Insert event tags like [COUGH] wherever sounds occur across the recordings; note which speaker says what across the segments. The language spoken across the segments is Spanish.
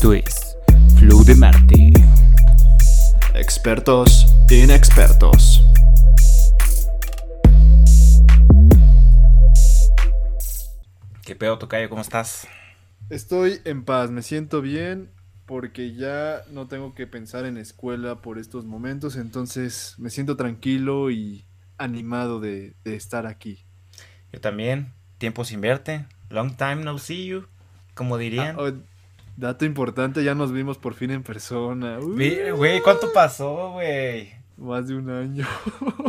Speaker 1: Esto es Flow de Marte.
Speaker 2: Expertos inexpertos.
Speaker 1: ¿Qué pedo, Tocayo? ¿Cómo estás?
Speaker 2: Estoy en paz, me siento bien porque ya no tengo que pensar en escuela por estos momentos, entonces me siento tranquilo y animado de, de estar aquí.
Speaker 1: Yo también. Tiempo sin verte. Long time no see you. Como dirían.
Speaker 2: Ah, oh, dato importante, ya nos vimos por fin en persona.
Speaker 1: Güey, ¿cuánto pasó, güey?
Speaker 2: Más de un año.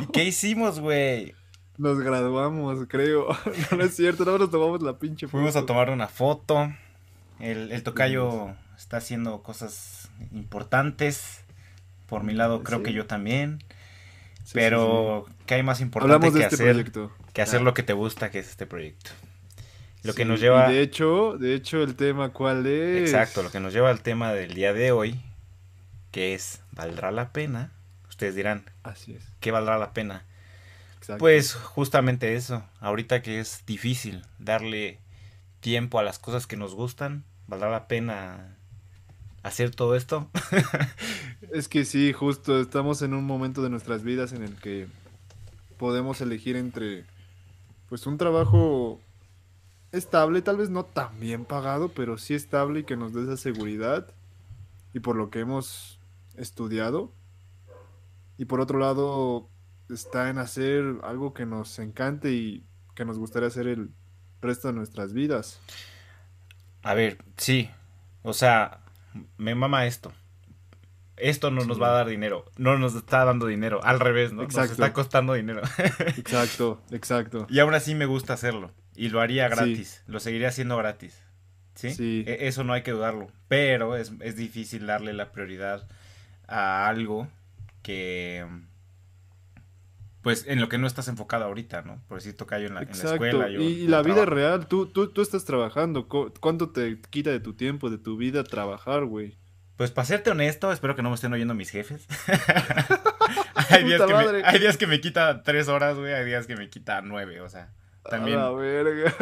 Speaker 1: ¿Y qué hicimos, güey?
Speaker 2: Nos graduamos, creo. [LAUGHS] No, no es cierto, no nos tomamos la pinche
Speaker 1: Fuimos a
Speaker 2: foto.
Speaker 1: tomar una foto. El, el tocayo está haciendo cosas importantes. Por mi lado, creo
Speaker 2: Sí.
Speaker 1: que yo también.
Speaker 2: Sí,
Speaker 1: Pero,
Speaker 2: sí.
Speaker 1: ¿qué hay más importante
Speaker 2: Hablamos de
Speaker 1: que
Speaker 2: este
Speaker 1: hacer?
Speaker 2: proyecto.
Speaker 1: Que hacer
Speaker 2: Ah.
Speaker 1: lo que te gusta, que es este proyecto. Lo que nos lleva.
Speaker 2: y de hecho, de hecho, el tema, ¿cuál es?
Speaker 1: Exacto, lo que nos lleva al tema del día de hoy, que es, ¿valdrá la pena? Ustedes dirán,
Speaker 2: Así es.
Speaker 1: ¿qué valdrá la pena?
Speaker 2: Exacto.
Speaker 1: Pues justamente eso, ahorita que es difícil darle tiempo a las cosas que nos gustan, ¿valdrá la pena hacer todo esto? [LAUGHS]
Speaker 2: Es que sí, justo estamos en un momento de nuestras vidas en el que podemos elegir entre pues un trabajo estable, tal vez no tan bien pagado, pero sí estable y que nos dé esa seguridad y por lo que hemos estudiado. Y por otro lado está en hacer algo que nos encante y que nos gustaría hacer el resto de nuestras vidas.
Speaker 1: A ver, sí, o sea, me mama esto. Esto no nos va a dar dinero, no nos está dando dinero, al revés, ¿no? Nos
Speaker 2: Exacto.
Speaker 1: está costando dinero. [LAUGHS]
Speaker 2: Exacto, exacto.
Speaker 1: Y aún así me gusta hacerlo. Y lo haría
Speaker 2: Sí.
Speaker 1: gratis. Lo seguiría haciendo gratis. ¿Sí?
Speaker 2: Sí.
Speaker 1: E- Eso no hay que dudarlo. Pero es, es difícil darle la prioridad a algo que. Pues en lo que no estás enfocado ahorita, ¿no? Por decir, toca yo en la, en la
Speaker 2: Exacto.
Speaker 1: escuela. Yo,
Speaker 2: y, la vida
Speaker 1: trabajo.
Speaker 2: real, tú, tú, tú estás trabajando. cu- ¿Cuánto te quita de tu tiempo, de tu vida trabajar, güey?
Speaker 1: Pues para serte honesto, espero que no me estén oyendo mis jefes. [LAUGHS] hay, días
Speaker 2: Puta
Speaker 1: que me,
Speaker 2: madre.
Speaker 1: hay días que me quita tres horas, güey. Hay días que me quita nueve, o sea. También.
Speaker 2: A la verga.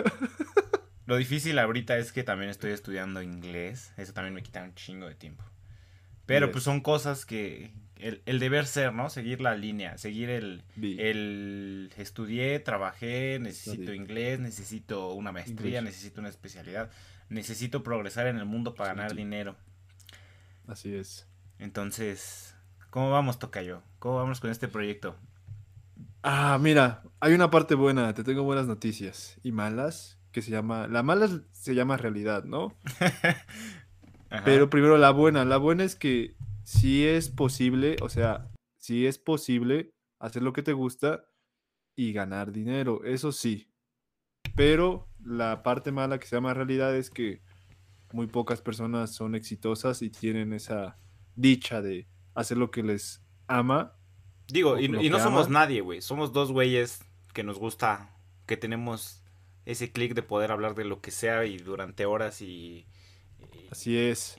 Speaker 2: [LAUGHS]
Speaker 1: Lo difícil ahorita es que también estoy estudiando inglés. Eso también me quita un chingo de tiempo. Pero
Speaker 2: Yes.
Speaker 1: pues son cosas que... El, el deber ser, ¿no? Seguir la línea. Seguir el... El... Estudié, trabajé, necesito inglés, necesito una maestría,
Speaker 2: English.
Speaker 1: necesito una especialidad. Necesito progresar en el mundo para ganar dinero.
Speaker 2: Así es.
Speaker 1: Entonces... ¿Cómo vamos, Tocayo? ¿Cómo vamos con este proyecto?
Speaker 2: Ah, mira, hay una parte buena, te tengo buenas noticias. Y malas, que se llama... La mala se llama realidad, ¿no? [LAUGHS] Pero primero la buena. La buena es que si es posible, o sea, si es posible hacer lo que te gusta y ganar dinero, eso sí. Pero la parte mala que se llama realidad es que muy pocas personas son exitosas y tienen esa dicha de hacer lo que les ama.
Speaker 1: Digo, y, y no somos nadie, güey. Somos dos güeyes que nos gusta, que tenemos ese clic de poder hablar de lo que sea y durante horas y... y-
Speaker 2: Así es.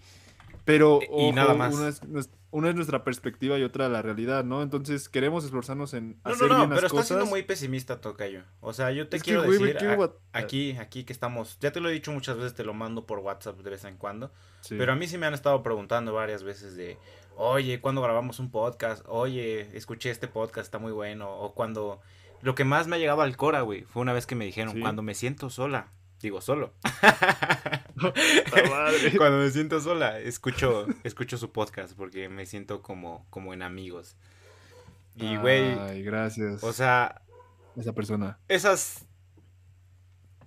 Speaker 2: Pero
Speaker 1: y
Speaker 2: ojo,
Speaker 1: nada más.
Speaker 2: Una, es, nues- una es nuestra perspectiva y otra la realidad, ¿no? Entonces queremos esforzarnos en
Speaker 1: No,
Speaker 2: hacer
Speaker 1: no, no,
Speaker 2: bien
Speaker 1: pero
Speaker 2: las
Speaker 1: estás siendo
Speaker 2: cosas.
Speaker 1: muy pesimista, Tocayo. O sea, yo te
Speaker 2: Es que,
Speaker 1: quiero
Speaker 2: güey,
Speaker 1: decir,
Speaker 2: quiero
Speaker 1: a-
Speaker 2: bat-
Speaker 1: aquí, aquí que estamos, ya te lo he dicho muchas veces, te lo mando por WhatsApp de vez en cuando,
Speaker 2: Sí.
Speaker 1: pero a mí sí me han estado preguntando varias veces de, oye, ¿cuándo grabamos un podcast? Oye, escuché este podcast, está muy bueno, o cuando... Lo que más me ha llegado al Cora, güey, fue una vez que me dijeron,
Speaker 2: Sí.
Speaker 1: cuando me siento sola, digo solo. [LAUGHS]
Speaker 2: Madre. [LAUGHS]
Speaker 1: Cuando me siento sola, escucho, escucho su podcast porque me siento como, como en amigos. Y, güey,
Speaker 2: Ay, gracias.
Speaker 1: o sea,
Speaker 2: esa persona.
Speaker 1: esas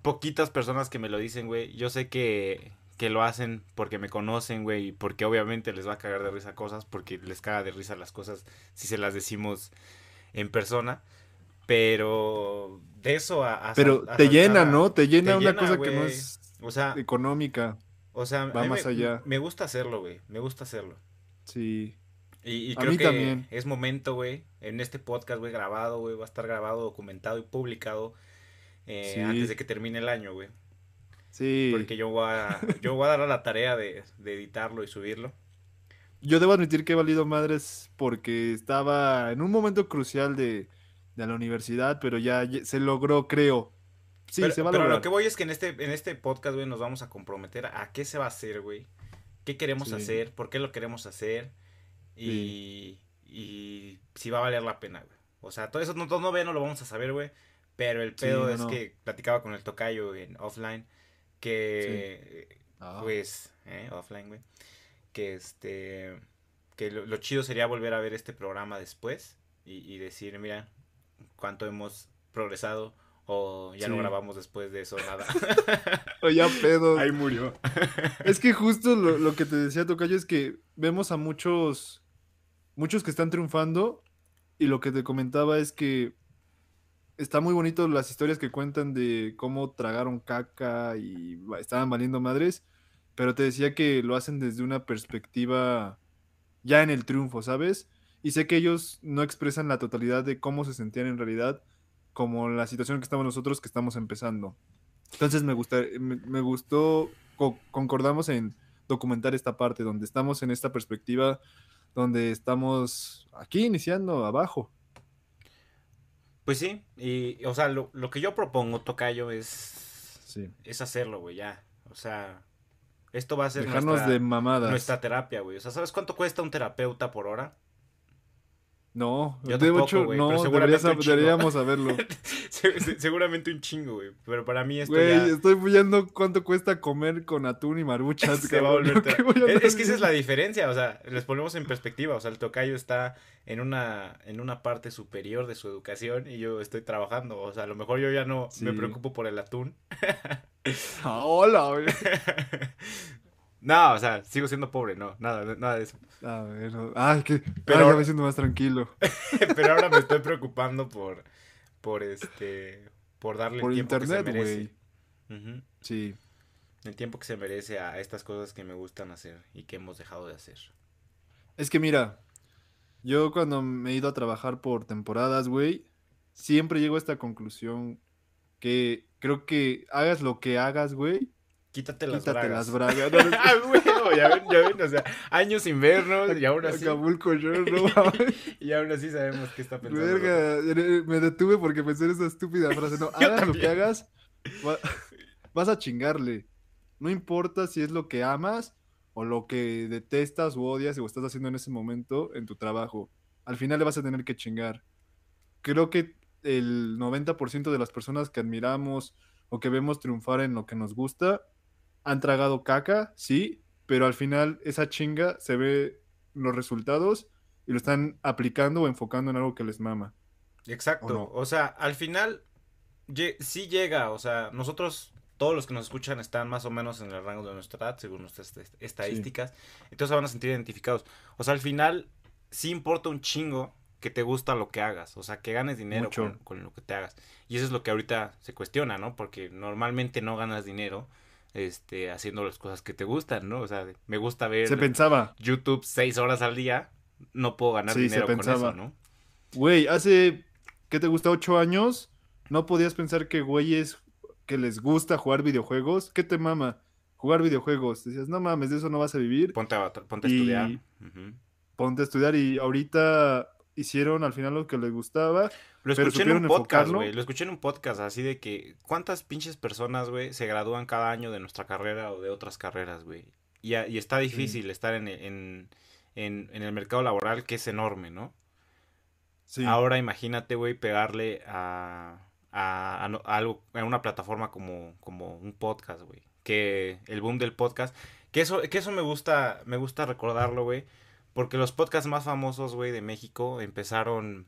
Speaker 1: poquitas personas que me lo dicen, güey, yo sé que, que lo hacen porque me conocen, güey, y porque obviamente les va a cagar de risa cosas, porque les caga de risa las cosas si se las decimos en persona. Pero de eso a... a
Speaker 2: Pero
Speaker 1: a
Speaker 2: te llena, ¿no? Te llena
Speaker 1: te
Speaker 2: una cosa que no es
Speaker 1: O sea,
Speaker 2: económica.
Speaker 1: o sea,
Speaker 2: va más
Speaker 1: me,
Speaker 2: allá.
Speaker 1: me gusta hacerlo, güey. Me gusta hacerlo.
Speaker 2: Sí.
Speaker 1: Y, y
Speaker 2: A
Speaker 1: creo
Speaker 2: mí
Speaker 1: que
Speaker 2: también.
Speaker 1: es momento, güey, en este podcast, güey, grabado, güey, va a estar grabado, documentado y publicado eh,
Speaker 2: Sí.
Speaker 1: antes de que termine el año, güey.
Speaker 2: Sí.
Speaker 1: Porque yo voy a, yo voy a dar a la tarea de, de editarlo y subirlo.
Speaker 2: Yo debo admitir que he valido madres porque estaba en un momento crucial de, de la universidad, pero ya, se logró, creo. Sí,
Speaker 1: pero,
Speaker 2: se va a
Speaker 1: pero
Speaker 2: lograr.
Speaker 1: lo que voy es que en este, en este podcast, güey, nos vamos a comprometer a qué se va a hacer, güey. qué queremos
Speaker 2: Sí.
Speaker 1: hacer, por qué lo queremos hacer y, y si va a valer la pena, güey. O sea, todo eso no, todo no lo vamos a saber, güey. Pero el
Speaker 2: Sí,
Speaker 1: pedo
Speaker 2: no,
Speaker 1: es
Speaker 2: no.
Speaker 1: que platicaba con el tocayo en offline que
Speaker 2: Ah.
Speaker 1: pues, eh, offline, güey. Que este, que lo, lo chido sería volver a ver este programa después y, y decir, mira, cuánto hemos progresado o ya no
Speaker 2: Sí.
Speaker 1: grabamos después de eso nada. [LAUGHS]
Speaker 2: O ya pedo.
Speaker 1: Ahí murió. [LAUGHS]
Speaker 2: Es que justo lo, lo que te decía Tocayo es que vemos a muchos, muchos que están triunfando y lo que te comentaba es que está muy bonito las historias que cuentan de cómo tragaron caca y estaban valiendo madres, pero te decía que lo hacen desde una perspectiva ya en el triunfo, ¿sabes? Y sé que ellos no expresan la totalidad de cómo se sentían en realidad, como la situación que estamos nosotros que estamos empezando. Entonces me, gusta, me, me gustó, co- concordamos en documentar esta parte, donde estamos en esta perspectiva, donde estamos aquí iniciando abajo.
Speaker 1: Pues sí, y, o sea, lo, lo que yo propongo, Tocayo, es,
Speaker 2: Sí.
Speaker 1: es hacerlo, güey, ya. O sea, esto va a ser
Speaker 2: Dejarnos
Speaker 1: nuestra,
Speaker 2: de mamadas.
Speaker 1: nuestra terapia, güey. O sea, ¿sabes cuánto cuesta un terapeuta por hora?
Speaker 2: No,
Speaker 1: Yo
Speaker 2: de
Speaker 1: tampoco,
Speaker 2: hecho, no, deberías- deberíamos saberlo. [LAUGHS]
Speaker 1: Se- se- seguramente un chingo, güey. Pero para mí esto
Speaker 2: Güey,
Speaker 1: ya
Speaker 2: estoy viendo cuánto cuesta comer con atún y maruchas. [LAUGHS]
Speaker 1: se va a
Speaker 2: cabrón.
Speaker 1: volver
Speaker 2: ¿Qué
Speaker 1: ter-
Speaker 2: voy a
Speaker 1: es, que esa es la diferencia, o sea, les ponemos en perspectiva, o sea, el tocayo está en una en una parte superior de su educación y yo estoy trabajando, o sea, a lo mejor yo ya no me preocupo por el atún. [LAUGHS]
Speaker 2: Ah, hola, güey.
Speaker 1: No, o sea, sigo siendo pobre, no, nada, nada de eso.
Speaker 2: A ver. Ay, que.
Speaker 1: Pero
Speaker 2: ya
Speaker 1: ahora-
Speaker 2: me siento más tranquilo. [LAUGHS]
Speaker 1: Pero ahora me estoy preocupando por por este por darle
Speaker 2: Por
Speaker 1: el tiempo que se
Speaker 2: internet,
Speaker 1: merece.
Speaker 2: Sí.
Speaker 1: El tiempo que se merece a estas cosas que me gustan hacer y que hemos dejado de hacer.
Speaker 2: Es que mira, yo cuando me he ido a trabajar por temporadas, güey, siempre llego a esta conclusión que creo que hagas lo que hagas, güey,
Speaker 1: Quítate las
Speaker 2: quítate
Speaker 1: bragas.
Speaker 2: las bragas. [LAUGHS] No, no,
Speaker 1: Ah, güey, ya ven, ya ven, o sea, años sin vernos y aún así,
Speaker 2: yo [LAUGHS] no
Speaker 1: y aún así sabemos qué está pensando.
Speaker 2: Verga, eh, me detuve porque pensé en esa estúpida frase. No, [LAUGHS] hagas lo que hagas, va- vas a chingarle. No importa si es lo que amas o lo que detestas o odias o estás haciendo en ese momento en tu trabajo. Al final le vas a tener que chingar. Creo que el 90% de las personas que admiramos o que vemos triunfar en lo que nos gusta han tragado caca, sí, pero al final esa chinga se ve los resultados y lo están aplicando o enfocando en algo que les mama.
Speaker 1: Exacto,
Speaker 2: ¿O no?
Speaker 1: o sea, al final sí llega, o sea, nosotros, todos los que nos escuchan están más o menos en el rango de nuestra edad, según nuestras est- estadísticas, entonces se van a sentir identificados. O sea, al final sí importa un chingo que te gusta lo que hagas, o sea, que ganes dinero con, con lo que te hagas. Y eso es lo que ahorita se cuestiona, ¿no? Porque normalmente no ganas dinero este, haciendo las cosas que te gustan, ¿no? O sea, me gusta ver
Speaker 2: Se pensaba,
Speaker 1: YouTube seis horas al día, no puedo ganar
Speaker 2: Sí, se
Speaker 1: dinero con eso, ¿no?
Speaker 2: güey, hace, ¿qué te gusta? ¿Ocho años? ¿No podías pensar que güeyes que les gusta jugar videojuegos? ¿Qué te mama? Jugar videojuegos. Decías, no mames, de eso no vas a vivir.
Speaker 1: Ponte a, ponte a
Speaker 2: Y-
Speaker 1: estudiar.
Speaker 2: Ponte a estudiar y ahorita hicieron al final lo que les gustaba.
Speaker 1: Lo escuché en un podcast, güey. Lo escuché en un podcast así de que cuántas pinches personas, güey, se gradúan cada año de nuestra carrera o de otras carreras, güey. Y, está difícil estar en, en, en, en el mercado laboral que es enorme, ¿no?
Speaker 2: Sí.
Speaker 1: Ahora imagínate, güey, pegarle a, a, a no- a algo, a una plataforma como, como un podcast, güey. Que el boom del podcast, que eso, que eso me gusta, me gusta recordarlo, güey. Porque los podcasts más famosos, güey, de México empezaron,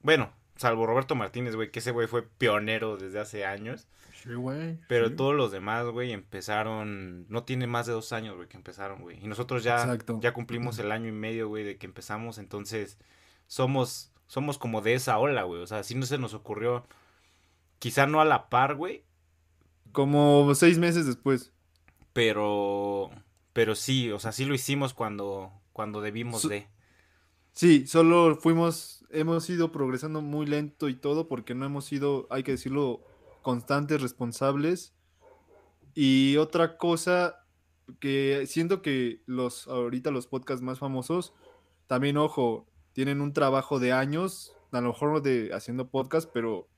Speaker 1: bueno, salvo Roberto Martínez, güey, que ese güey fue pionero desde hace años.
Speaker 2: Sí, güey.
Speaker 1: Pero
Speaker 2: sí.
Speaker 1: todos los demás, güey, empezaron, no tiene más de dos años, güey, que empezaron, güey. Y nosotros ya,
Speaker 2: Exacto.
Speaker 1: ya cumplimos el año y medio, güey, de que empezamos, entonces somos, somos como de esa ola, güey. O sea, si no se nos ocurrió, quizá no a la par, güey,
Speaker 2: Como seis meses después.
Speaker 1: pero, pero sí, o sea, sí lo hicimos cuando, cuando debimos de.
Speaker 2: Sí, solo fuimos, hemos ido progresando muy lento y todo porque no hemos sido, hay que decirlo, constantes, responsables. Y otra cosa que siento que los ahorita los podcasts más famosos, también ojo, tienen un trabajo de años, a lo mejor de haciendo podcast, pero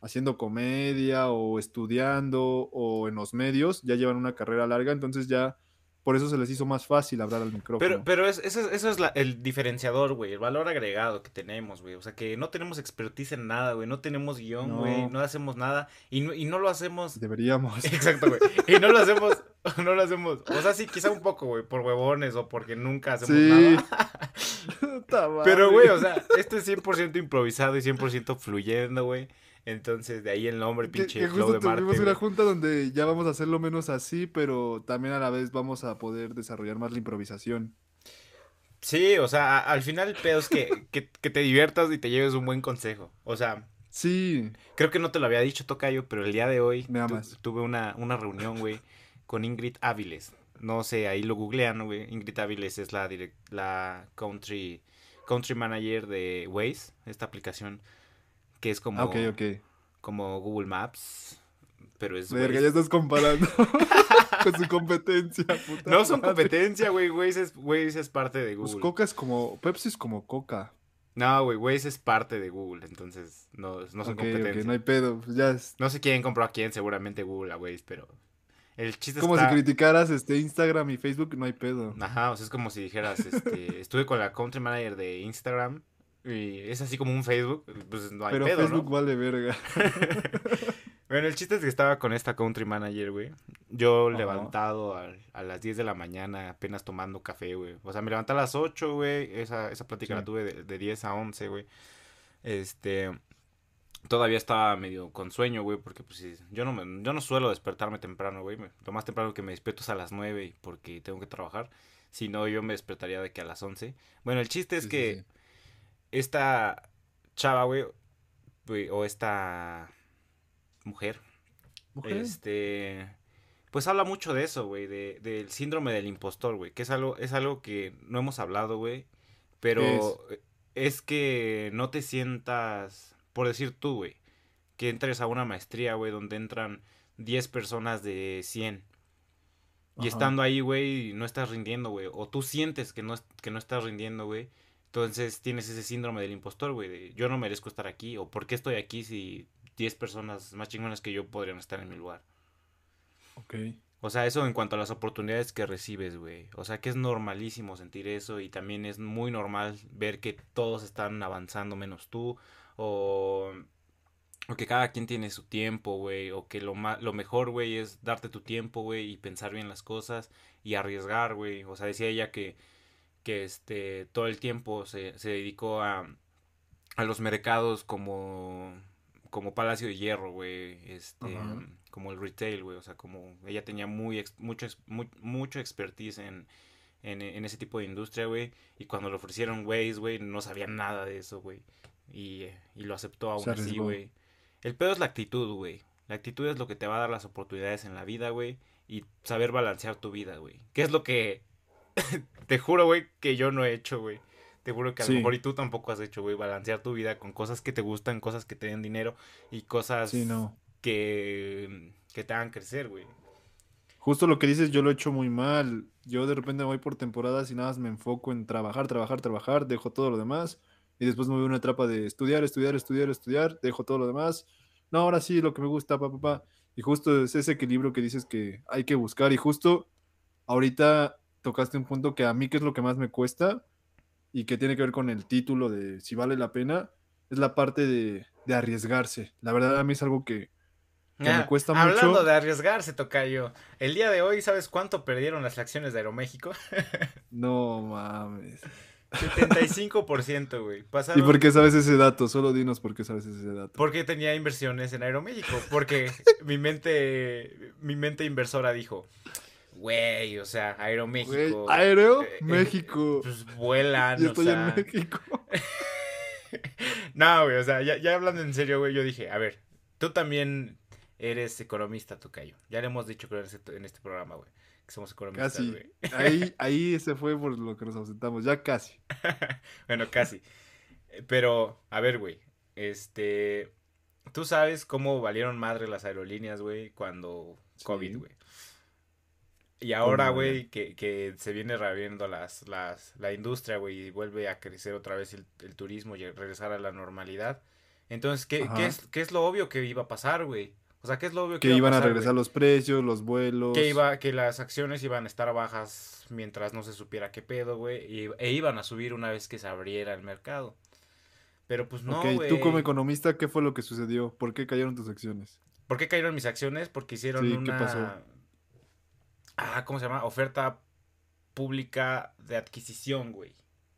Speaker 2: haciendo comedia o estudiando o en los medios, ya llevan una carrera larga, entonces ya por eso se les hizo más fácil hablar al micrófono.
Speaker 1: Pero, pero es, eso, es- eso es la- el diferenciador, güey, el valor agregado que tenemos, güey. O sea, que no tenemos expertise en nada, güey. No tenemos guion,
Speaker 2: No.
Speaker 1: güey. No. hacemos nada. Y no, y no lo hacemos. [LAUGHS]
Speaker 2: Deberíamos. [LAUGHS]
Speaker 1: Exacto, güey. Y no lo hacemos. [LAUGHS] No lo hacemos. O sea, sí, quizá un poco, güey, por huevones o porque nunca hacemos
Speaker 2: Sí.
Speaker 1: nada. Pero, güey, o sea, esto es 100% improvisado y 100% fluyendo, güey. Entonces, de ahí el nombre,
Speaker 2: Que,
Speaker 1: pinche
Speaker 2: que justo
Speaker 1: de Marte.
Speaker 2: tuvimos una junta donde ya vamos a hacerlo menos así, pero también a la vez vamos a poder desarrollar más la improvisación.
Speaker 1: Sí, o sea, al final el pedo es que, [LAUGHS] que, que te diviertas y te lleves un buen consejo. O sea,
Speaker 2: Sí,
Speaker 1: Creo que no te lo había dicho, Tocayo, pero el día de hoy
Speaker 2: Me
Speaker 1: tu-
Speaker 2: amas.
Speaker 1: tuve una, una reunión, güey, con Ingrid Áviles. No sé, ahí lo googlean, güey. Ingrid Áviles es la, direc- la country, country manager de Waze, esta aplicación que es como,
Speaker 2: Ah, ok, ok.
Speaker 1: como Google Maps, pero es
Speaker 2: Verga, ya estás comparando [LAUGHS] con su competencia, puta
Speaker 1: No son
Speaker 2: madre.
Speaker 1: competencia, güey. Waze es, Waze es parte de
Speaker 2: Pues
Speaker 1: Google.
Speaker 2: Coca es como, Pepsi es como Coca.
Speaker 1: no, güey, Waze es parte de Google, entonces no, no son
Speaker 2: ok, ok,
Speaker 1: competencia.
Speaker 2: no hay pedo. Pues ya es
Speaker 1: No sé quién compró a quién, seguramente Google a Waze, pero el chiste
Speaker 2: como
Speaker 1: está...
Speaker 2: si criticaras este Instagram y Facebook, no hay pedo.
Speaker 1: Ajá, o sea, es como si dijeras, este, [LAUGHS] estuve con la country manager de Instagram y es así como un Facebook, pues no hay
Speaker 2: Pero
Speaker 1: pedo,
Speaker 2: Facebook
Speaker 1: ¿no?
Speaker 2: vale verga. [LAUGHS]
Speaker 1: Bueno, el chiste es que estaba con esta country manager, güey. Yo
Speaker 2: Ajá.
Speaker 1: levantado al- a, las 10 de la mañana apenas tomando café, güey. O sea, me levanté a las 8, güey. Esa, esa plática
Speaker 2: Sí.
Speaker 1: la tuve de, de 10 a 11, güey. Este... Todavía estaba medio con sueño, güey, porque pues yo no me, yo no suelo despertarme temprano, güey. Lo más temprano que me despierto es a las 9 y porque tengo que trabajar. Si no, yo me despertaría de que a las 11. Bueno, el chiste es
Speaker 2: Sí, sí,
Speaker 1: que
Speaker 2: sí.
Speaker 1: Esta chava, güey, o esta mujer,
Speaker 2: Mujer.
Speaker 1: este, pues habla mucho de eso, güey, de, del síndrome del impostor, güey, que es algo, es algo que no hemos hablado, güey, pero es que no te sientas, por decir tú, güey, que entres a una maestría, güey, donde entran 10 personas de 100. Y
Speaker 2: Ajá.
Speaker 1: estando ahí, güey, no estás rindiendo, güey. O tú sientes que no, que no estás rindiendo, güey. Entonces tienes ese síndrome del impostor, güey. De yo no merezco estar aquí. O por qué estoy aquí si 10 personas más chingonas que yo podrían estar en mi lugar.
Speaker 2: Ok.
Speaker 1: O sea, eso en cuanto a las oportunidades que recibes, güey. O sea, que es normalísimo sentir eso y también es muy normal ver que todos están avanzando menos tú. O, o que cada quien tiene su tiempo, güey. O que lo, ma- lo mejor, güey, es darte tu tiempo, güey, y pensar bien las cosas y arriesgar, güey. O sea, decía ella que, que este, todo el tiempo se, se dedicó a, a los mercados como, como Palacio de Hierro, güey. Este, como el retail, güey. O sea, como ella tenía muy, mucho, mucho expertise en, en, en ese tipo de industria, güey. Y cuando le ofrecieron Waze, güey, no sabía nada de eso, güey. Y, eh, y lo aceptó aún así, güey. El pedo es la actitud, güey. La actitud es lo que te va a dar las oportunidades en la vida, güey. Y saber balancear tu vida, güey. ¿Qué es lo que... [LAUGHS] te juro, güey, que yo no he hecho, güey. Te juro que a
Speaker 2: Sí.
Speaker 1: lo mejor y tú tampoco has hecho, güey. Balancear tu vida con cosas que te gustan, cosas que te den dinero y cosas
Speaker 2: Sí, no.
Speaker 1: que, que te hagan crecer, güey.
Speaker 2: Justo lo que dices, yo lo he hecho muy mal. Yo de repente voy por temporadas y nada más me enfoco en trabajar, trabajar, trabajar, dejo todo lo demás. Y después me voy a una etapa de estudiar, estudiar, estudiar, estudiar, dejo todo lo demás. No, ahora sí, lo que me gusta, pa, pa, pa. Y justo es ese equilibrio que dices que hay que buscar. Y justo ahorita tocaste un punto que a mí que es lo que más me cuesta y que tiene que ver con el título de si vale la pena, es la parte de, de arriesgarse. La verdad a mí es algo que, que me
Speaker 1: Ah,
Speaker 2: cuesta
Speaker 1: Hablando
Speaker 2: mucho.
Speaker 1: de arriesgarse, Tocayo. El día de hoy, ¿sabes cuánto perdieron las acciones de Aeroméxico? [LAUGHS]
Speaker 2: No mames.
Speaker 1: 75%, güey.
Speaker 2: ¿Y por qué sabes ese dato? Solo dinos por qué sabes ese dato.
Speaker 1: Porque tenía inversiones en Aeroméxico. Porque [LAUGHS] mi mente, mi mente inversora dijo, güey, o sea, Aeroméxico.
Speaker 2: Aéreo,
Speaker 1: eh, eh,
Speaker 2: México.
Speaker 1: Pues vuelan,
Speaker 2: Yo
Speaker 1: o
Speaker 2: estoy
Speaker 1: sea.
Speaker 2: en México. [LAUGHS]
Speaker 1: No, güey, o sea, ya, ya hablando en serio, güey, yo dije, a ver, tú también eres economista, Tocayo. Ya le hemos dicho creo, en este, programa, güey, que somos economistas,
Speaker 2: Casi.
Speaker 1: güey.
Speaker 2: Ahí, [LAUGHS] ahí se fue por lo que nos ausentamos. Ya casi. [LAUGHS]
Speaker 1: Bueno, casi. Pero, a ver, güey, este, tú sabes cómo valieron madre las aerolíneas, güey, cuando COVID, güey. Y ahora,
Speaker 2: ¿Cómo,
Speaker 1: güey, que, que se viene reabriendo las, las, la industria, güey, y vuelve a crecer otra vez el, el turismo y a regresar a la normalidad. Entonces, ¿qué. ¿qué, es, ¿qué es lo obvio que iba a pasar, güey? O sea, que es lo obvio
Speaker 2: que, iban a, regresar los precios, los vuelos.
Speaker 1: Que, iba, que las acciones iban a estar bajas mientras no se supiera qué pedo, güey. E iban a subir una vez que se abriera el mercado. Pero pues no, güey.
Speaker 2: tú como economista, ¿qué fue lo que sucedió? ¿Por qué cayeron tus acciones?
Speaker 1: ¿Por qué cayeron mis acciones? Porque hicieron una... ¿qué pasó? Ah, ¿cómo se llama? Oferta pública de adquisición, güey.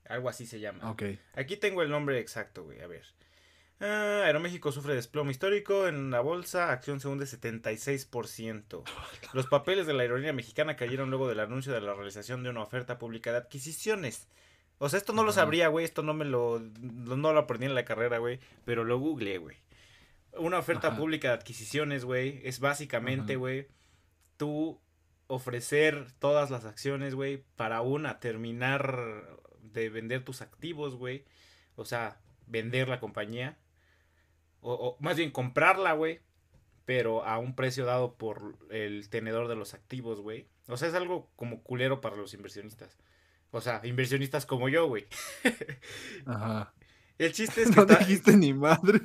Speaker 1: Algo así se llama.
Speaker 2: Ok.
Speaker 1: Aquí tengo el nombre exacto, güey. A ver. Ah, Aeroméxico sufre desplome histórico. En la bolsa, acción se hunde 76%. Los papeles de la aerolínea mexicana cayeron luego del anuncio de la realización de una oferta pública de adquisiciones. O sea, esto no lo sabría, güey. Esto no me lo. No lo aprendí en la carrera, güey. Pero lo googleé, güey. Una oferta pública de adquisiciones, güey. Es básicamente, güey. Tú ofrecer todas las acciones, güey. Para una, terminar de vender tus activos, güey. O sea, vender la compañía. O, más bien comprarla, güey. Pero a un precio dado por el tenedor de los activos, güey. O sea, es algo como culero para los inversionistas. O sea, inversionistas como yo, güey. [LAUGHS]
Speaker 2: Ajá.
Speaker 1: El chiste es [LAUGHS] que.
Speaker 2: No dijiste ni madre.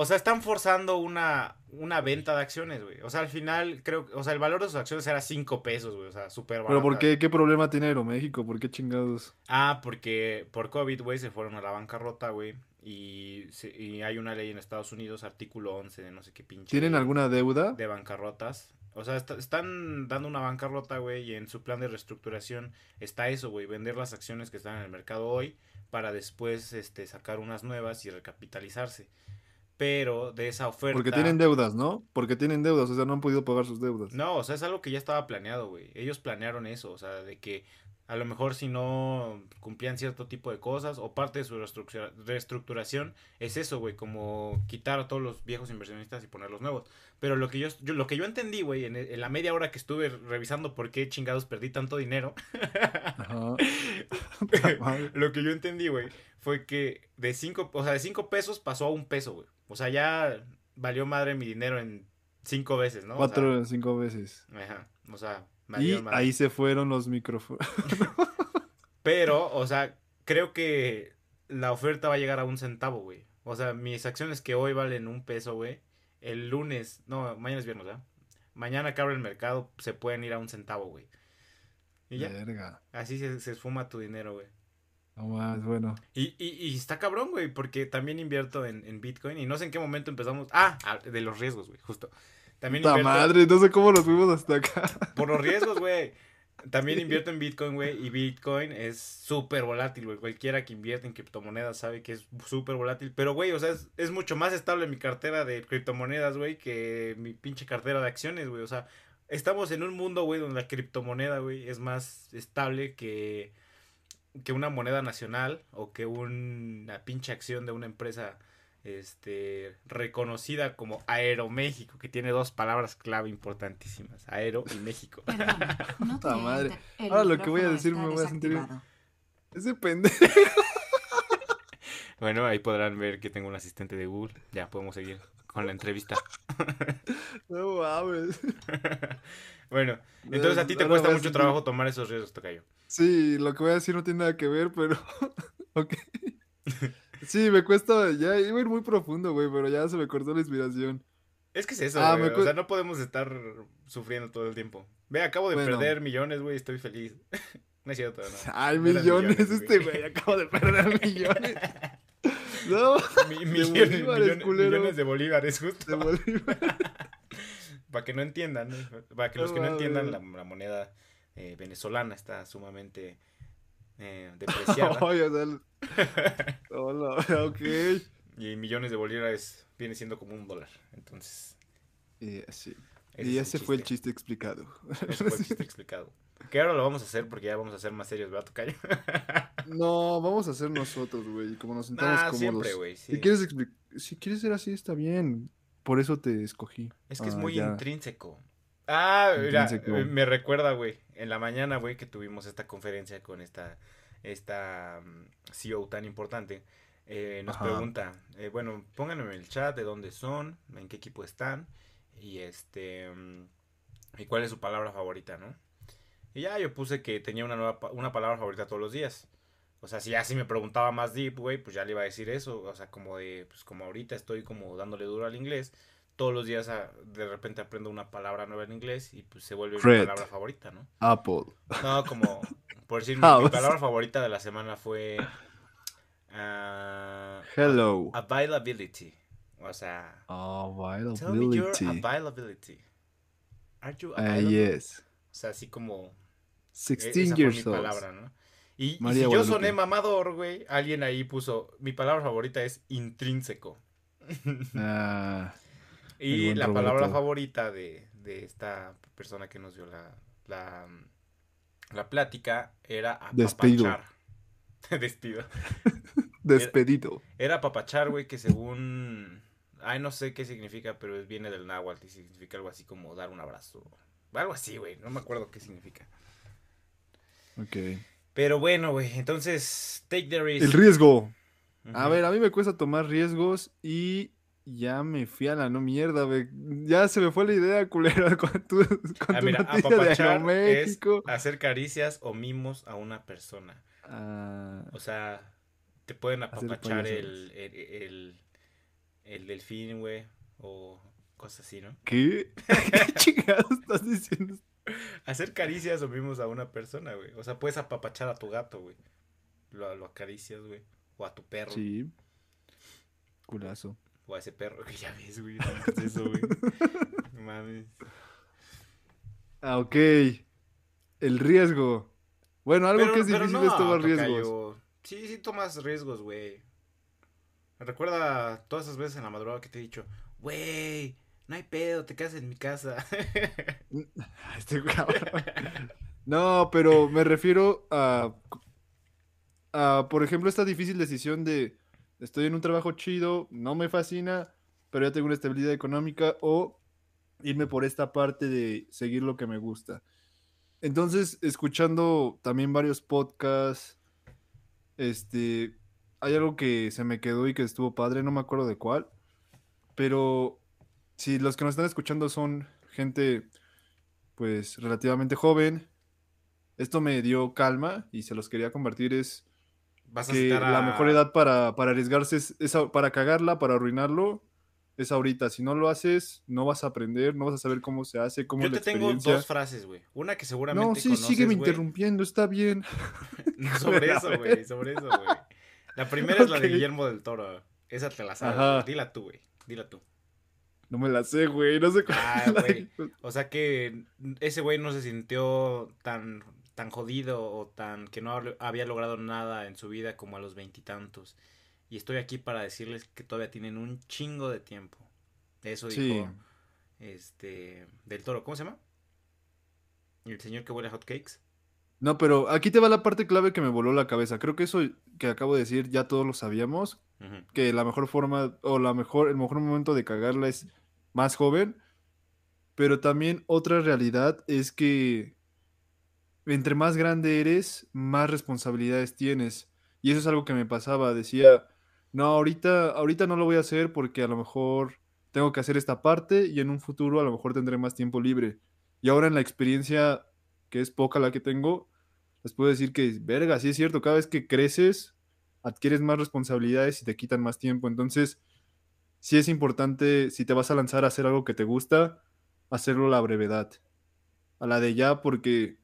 Speaker 1: O sea, están forzando una, una venta de acciones, güey. O sea, al final, creo o sea, el valor de sus acciones era 5 pesos, güey. O sea, súper barato.
Speaker 2: ¿Pero por qué? ¿Qué problema tiene Aeroméxico? ¿Por qué chingados?
Speaker 1: Ah, porque por COVID, güey, se fueron a la bancarrota, güey. Y, y hay una ley en Estados Unidos, artículo 11 de no sé qué pinche.
Speaker 2: ¿Tienen alguna deuda?
Speaker 1: De bancarrotas. O sea, están dando una bancarrota, güey, y en su plan de reestructuración está eso, güey, vender las acciones que están en el mercado hoy para después este, sacar unas nuevas y recapitalizarse. Pero de esa oferta...
Speaker 2: Porque tienen deudas, ¿no? Porque tienen deudas, o sea, no han podido pagar sus deudas.
Speaker 1: No, o sea, es algo que ya estaba planeado, güey. Ellos planearon eso, o sea, de que a lo mejor si no cumplían cierto tipo de cosas o parte de su reestructuración es eso, güey, como quitar a todos los viejos inversionistas y poner los nuevos. Pero lo que yo, lo que yo entendí, güey, en, la media hora que estuve revisando por qué chingados perdí tanto dinero, [LAUGHS] [LAUGHS] lo que yo entendí, güey, fue que de cinco, o sea, de cinco pesos pasó a un peso, güey. O sea, ya valió madre mi dinero en cinco veces, ¿no?
Speaker 2: Cuatro o cinco veces.
Speaker 1: Ajá, o sea,
Speaker 2: y ahí se fueron los micrófonos. [LAUGHS]
Speaker 1: Pero, o sea, creo que la oferta va a llegar a un centavo, güey. O sea, mis acciones que hoy valen un peso, güey. El lunes, no, mañana es viernes, ¿verdad? Mañana que abre el mercado, se pueden ir a un centavo, güey. Y ya. Así se, se esfuma tu dinero, güey.
Speaker 2: No más, bueno.
Speaker 1: Y, y, y está cabrón, güey, porque también invierto en, en Bitcoin y no sé en qué momento empezamos. Ah, de los riesgos, güey, justo.
Speaker 2: También madre, no sé cómo nos fuimos hasta acá.
Speaker 1: Por los riesgos, güey. También [LAUGHS] invierto en Bitcoin, güey, y Bitcoin es súper volátil, güey. Cualquiera que invierte en criptomonedas sabe que es súper volátil. Pero, güey, o sea, es, mucho más estable mi cartera de criptomonedas, güey, que mi pinche cartera de acciones, güey. O sea, estamos en un mundo, güey, donde la criptomoneda, güey, es más estable que, que una moneda nacional o que una pinche acción de una empresa este, reconocida como Aeroméxico, que tiene dos palabras clave importantísimas, Aero y México. [LAUGHS]
Speaker 2: no madre. Ahora lo que voy a decir me voy a sentir... Ese pendejo. [LAUGHS]
Speaker 1: bueno, ahí podrán ver que tengo un asistente de Google. Ya, podemos seguir con la entrevista. [LAUGHS]
Speaker 2: no mames. [LAUGHS]
Speaker 1: bueno, entonces a ti te cuesta mucho trabajo tomar esos riesgos, Tocayo.
Speaker 2: Sí, lo que voy a decir no tiene nada que ver, pero... [LAUGHS] ok. Sí, me cuesta, ya iba a ir muy profundo, güey, pero ya se me cortó la inspiración.
Speaker 1: Es que es eso, ah, güey. O sea, no podemos estar sufriendo todo el tiempo. Ve, acabo de perder millones, güey, estoy feliz. no es cierto, no.
Speaker 2: Ay, millones, este, güey, acabo de perder millones. No,
Speaker 1: millones, millones, de bolívares, justo. De bolívares. [LAUGHS] para que no entiendan, para que los que no entiendan, la, moneda eh, venezolana está sumamente eh, depreciada. [LAUGHS]
Speaker 2: Hola, [LAUGHS] ok.
Speaker 1: Y millones de bolívares viene siendo como un dólar. Entonces.
Speaker 2: Y, sí. y ese fue el chiste explicado.
Speaker 1: Ese fue el chiste explicado. Que ahora lo vamos a hacer porque ya vamos a ser más serios, ¿verdad, Tocayo? [LAUGHS]
Speaker 2: no, vamos a hacer nosotros, güey. Como nos sentamos cómodos. Siempre, güey. Si, quieres si quieres ser así, está bien. Por eso te escogí.
Speaker 1: Es que es ah, muy intrínseco. Ah, mira, me recuerda, güey. En la mañana, güey, que tuvimos esta conferencia con esta esta mm, CEO tan importante, eh, nos pregunta, eh, bueno, pónganme en el chat de dónde son, en qué equipo están y este mm, y cuál es su palabra favorita, ¿no? Y ya yo puse que tenía una nueva una palabra favorita todos los días. O sea, si ya si me preguntaba más deep, güey, pues ya le iba a decir eso, o sea, como de pues como ahorita estoy como dándole duro al inglés, todos los días a- de repente aprendo una palabra nueva en inglés y pues se vuelve mi
Speaker 2: Red.
Speaker 1: palabra favorita, ¿no?
Speaker 2: Apple.
Speaker 1: No, como, por decir, mi, mi
Speaker 2: House.
Speaker 1: palabra favorita de la semana fue ah,
Speaker 2: Hello.
Speaker 1: availability. O sea, tell me your
Speaker 2: Availability.
Speaker 1: availability. Are you
Speaker 2: Ah,
Speaker 1: available?
Speaker 2: yes.
Speaker 1: O sea, así como e-
Speaker 2: 16
Speaker 1: esa fue
Speaker 2: years
Speaker 1: mi
Speaker 2: old.
Speaker 1: palabra, ¿no? Y, si yo soné mamador, güey, alguien ahí puso, mi palabra favorita es intrínseco. [LAUGHS]
Speaker 2: Ah,
Speaker 1: y la
Speaker 2: Roberto.
Speaker 1: palabra favorita de, de esta persona que nos dio la, la, la plática era apapachar. Despido. [LAUGHS] [LAUGHS]
Speaker 2: despedido.
Speaker 1: Era apapachar, güey, que según... Ay, no sé qué significa, pero viene del náhuatl y significa algo así como dar un abrazo. Algo así, güey, no me acuerdo qué significa.
Speaker 2: Ok.
Speaker 1: Pero bueno, güey, entonces, take the risk.
Speaker 2: El riesgo. A ver, a mí me cuesta tomar riesgos y ya me fui a la no mierda, güey. Ya se me fue la idea, culera, [LAUGHS] con tu, con
Speaker 1: Ah,
Speaker 2: tu
Speaker 1: mira,
Speaker 2: de
Speaker 1: es hacer caricias o mimos a una persona.
Speaker 2: Ah,
Speaker 1: O sea, te pueden apapachar el, el, el, el delfín, güey, o cosas así, ¿no?
Speaker 2: ¿Qué? [LAUGHS] ¿Qué [LAUGHS] chingados estás diciendo?
Speaker 1: Hacer caricias o mimos a una persona, güey. O sea, puedes apapachar a tu gato, güey. Lo, lo acaricias, güey. O a tu perro.
Speaker 2: Sí. Culazo.
Speaker 1: O a ese perro [LAUGHS] que ya ves, güey. No hagas eso, güey. No mames.
Speaker 2: Ah, ok. El riesgo. Bueno, algo que es difícil es tomar riesgos.
Speaker 1: Sí, sí tomas riesgos, güey. Recuerda todas esas veces en la madrugada que te he dicho, güey, no hay pedo, te quedas en mi casa. [LAUGHS] [LAUGHS]
Speaker 2: Este cabrón. No, pero me refiero a, a, por ejemplo, esta difícil decisión de estoy en un trabajo chido, no me fascina, pero ya tengo una estabilidad económica o irme por esta parte de seguir lo que me gusta. Entonces, escuchando también varios podcasts, este, hay algo que se me quedó y que estuvo padre, no me acuerdo de cuál, pero si los que nos están escuchando son gente pues relativamente joven, esto me dio calma y se los quería compartir es
Speaker 1: Vas
Speaker 2: que
Speaker 1: a...
Speaker 2: la mejor edad para, para arriesgarse es, para cagarla, para arruinarlo, es ahorita. Si no lo haces, no vas a aprender, no vas a saber cómo se hace, cómo
Speaker 1: Yo
Speaker 2: es la
Speaker 1: te tengo dos frases, güey. Una que seguramente
Speaker 2: No, sí,
Speaker 1: conoces,
Speaker 2: sígueme
Speaker 1: güey.
Speaker 2: interrumpiendo, está bien. [LAUGHS]
Speaker 1: No, [LAUGHS] sobre eso, güey, sobre eso, güey. La primera es la de. Guillermo del Toro. Esa te la sabes. Dila tú, güey. Dila tú.
Speaker 2: No me la sé, güey, no sé cuál
Speaker 1: Ah, güey. O sea que ese güey no se sintió tan, tan jodido o tan que no hab- había logrado nada en su vida como a los veintitantos. Y, estoy aquí para decirles que todavía tienen un chingo de tiempo. Eso
Speaker 2: Sí.
Speaker 1: dijo este del toro. ¿Cómo se llama? El señor que huele a hotcakes.
Speaker 2: No, pero aquí te va la parte clave que me voló la cabeza. Creo que eso que acabo de decir ya todos lo sabíamos, que la mejor forma o la mejor el mejor momento de cagarla es más joven, pero también otra realidad es que entre más grande eres, más responsabilidades tienes. Y eso es algo que me pasaba, decía, no, ahorita ahorita no lo voy a hacer porque a lo mejor tengo que hacer esta parte y en un futuro a lo mejor tendré más tiempo libre. Y ahora en la experiencia que es poca la que tengo, les puedo decir que, verga, sí es cierto, cada vez que creces, adquieres más responsabilidades y te quitan más tiempo. Entonces, sí es importante, si te vas a lanzar a hacer algo que te gusta, hacerlo a la brevedad, a la de ya, porque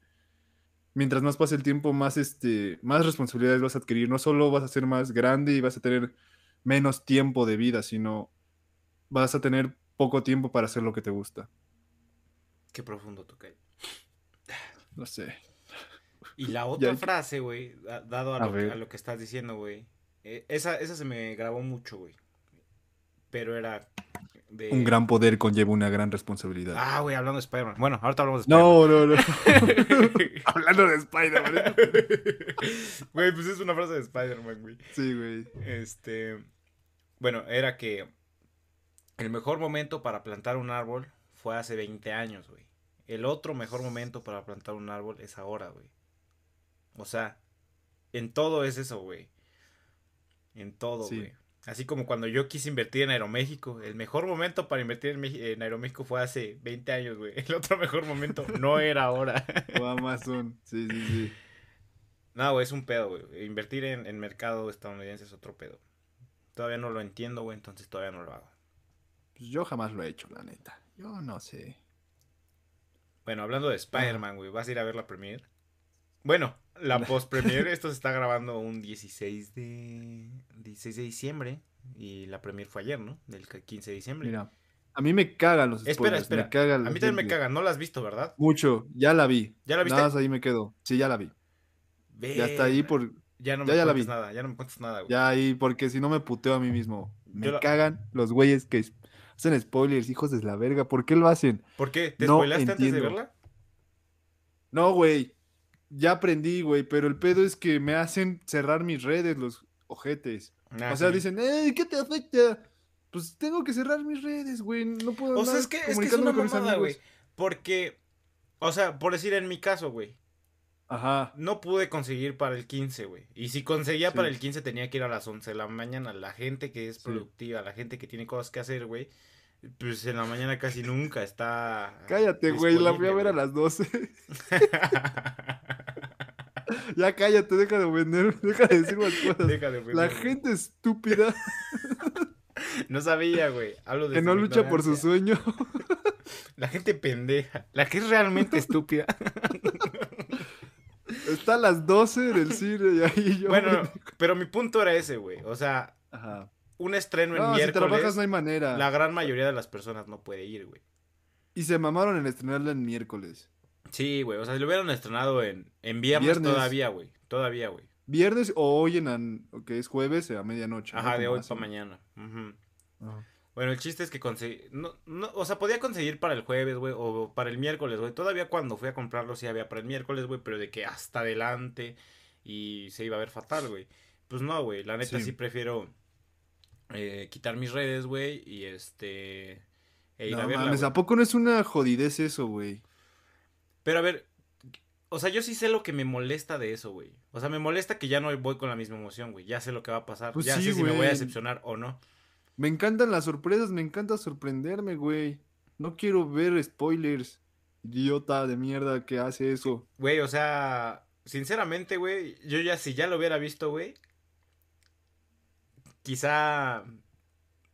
Speaker 2: mientras más pase el tiempo, más, este, más responsabilidades vas a adquirir. No solo vas a ser más grande y vas a tener menos tiempo de vida, sino vas a tener poco tiempo para hacer lo que te gusta.
Speaker 1: Qué profundo toca.
Speaker 2: No sé.
Speaker 1: Y la [LAUGHS] otra
Speaker 2: Ya-
Speaker 1: frase, güey, da- dado a,
Speaker 2: A
Speaker 1: lo, que-
Speaker 2: ver.
Speaker 1: a lo que estás diciendo, güey. eh, esa, esa se me grabó mucho, güey. Pero era de...
Speaker 2: Un gran poder conlleva una gran responsabilidad.
Speaker 1: Ah, güey, hablando de Spider-Man. Bueno, ahorita hablamos de Spider-Man.
Speaker 2: no, no, no. [LAUGHS] [LAUGHS] Hablando de Spider-Man.
Speaker 1: Güey, pues es una frase de Spider-Man, güey.
Speaker 2: Sí, güey.
Speaker 1: Este. Bueno, era que el mejor momento para plantar un árbol fue hace 20 años, güey. El otro mejor momento para plantar un árbol es ahora, güey. O sea, en todo es eso, güey. En todo,
Speaker 2: Sí.
Speaker 1: güey. Así como cuando yo quise invertir en Aeroméxico. El mejor momento para invertir en, Aeroméxico fue hace 20 años, güey. [LAUGHS] El otro mejor momento no era ahora.
Speaker 2: O Amazon. Sí, sí, sí.
Speaker 1: No, güey, es un pedo, güey. Invertir en, en mercado estadounidense es otro pedo. Todavía no lo entiendo, güey, entonces todavía no lo hago.
Speaker 2: Pues yo jamás lo he hecho, la neta. Yo no sé.
Speaker 1: Bueno, hablando de Spider-Man, güey, ¿vas a ir a ver la premiere? Bueno, la [LAUGHS] post-premiere, esto se está grabando un 16 de, 16 de diciembre. Y la premiere fue ayer, ¿no? Del 15 de diciembre.
Speaker 2: Mira, a mí me cagan los spoilers.
Speaker 1: Espera, espera.
Speaker 2: Me caga
Speaker 1: a mí también me cagan, no la has visto, ¿verdad?
Speaker 2: Mucho, ya la vi.
Speaker 1: ¿Ya la viste?
Speaker 2: Nada más ahí me quedo. Sí, ya la vi. Ya está ahí por.
Speaker 1: Ya no
Speaker 2: ya-
Speaker 1: me
Speaker 2: ya la
Speaker 1: cuentes
Speaker 2: vi.
Speaker 1: nada, ya no me cuentes nada, güey.
Speaker 2: Ya ahí, porque si no me puteo a mí mismo. Me
Speaker 1: la-
Speaker 2: cagan los güeyes que hacen spoilers, hijos de la verga. ¿Por qué lo hacen?
Speaker 1: ¿Por qué? ¿Te
Speaker 2: No
Speaker 1: spoilaste antes de
Speaker 2: entiendo.
Speaker 1: verla?
Speaker 2: No, güey. Ya aprendí, güey. Pero el pedo es que me hacen cerrar mis redes, los ojetes.
Speaker 1: Ah,
Speaker 2: o sea,
Speaker 1: sí.
Speaker 2: dicen, "Ey, ¿qué te afecta? Pues tengo que cerrar mis redes, güey. No puedo
Speaker 1: O sea, es que, es que es una mamada, güey.
Speaker 2: amigos".
Speaker 1: Porque, o sea, por decir en mi caso, güey,
Speaker 2: Ajá.
Speaker 1: no pude conseguir para el 15, güey. Y si conseguía para el 15 tenía que ir a las 11 de la mañana. La gente que es
Speaker 2: Sí.
Speaker 1: productiva, la gente que tiene cosas que hacer, güey, pues en la mañana casi nunca está...
Speaker 2: Cállate, güey. La fui a ver a las 12. [LAUGHS] ya cállate, deja de vender, [LAUGHS] deja de decir más cosas.
Speaker 1: Deja de
Speaker 2: La gente estúpida [LAUGHS] [LAUGHS]
Speaker 1: No sabía, güey. Hablo de
Speaker 2: que no lucha por su sueño.
Speaker 1: La gente pendeja. La que es realmente estúpida.
Speaker 2: Está a las 12 en el cine y ahí yo.
Speaker 1: bueno, no, pero mi punto era ese, güey. O sea,
Speaker 2: Ajá.
Speaker 1: un estreno en
Speaker 2: No, si
Speaker 1: miércoles...
Speaker 2: trabajas no hay manera.
Speaker 1: La gran mayoría de las personas no puede ir, güey.
Speaker 2: Y se mamaron en estrenarla en miércoles.
Speaker 1: Sí, güey. O sea, si lo hubieran estrenado en, en viernes,
Speaker 2: Viernes.
Speaker 1: todavía, güey. Todavía, güey.
Speaker 2: Viernes o hoy en que es jueves a medianoche. ¿no?
Speaker 1: Ajá, de hoy para mañana.
Speaker 2: Ajá.
Speaker 1: Bueno, el chiste es que conseguí. No, no, o sea, podía conseguir para el jueves, güey. O para el miércoles, güey. Todavía cuando fui a comprarlo sí había para el miércoles, güey. Pero de que hasta adelante. Y se iba a ver fatal, güey. Pues no, güey. La neta sí,
Speaker 2: Sí.
Speaker 1: prefiero eh, quitar mis redes, güey. Y este. E ir
Speaker 2: No
Speaker 1: a verla,
Speaker 2: mames. ¿a poco no es una jodidez eso, güey?
Speaker 1: Pero a ver, o sea, yo sí sé lo que me molesta de eso, güey. O sea, me molesta que ya no voy con la misma emoción, güey. Ya sé lo que va a pasar.
Speaker 2: Pues
Speaker 1: ya
Speaker 2: sí,
Speaker 1: sé si me voy a decepcionar o no.
Speaker 2: Me encantan las sorpresas, me encanta sorprenderme, güey. No quiero ver spoilers. Idiota de mierda que hace eso.
Speaker 1: Güey, o sea, sinceramente, güey, yo ya si ya lo hubiera visto, güey, quizá,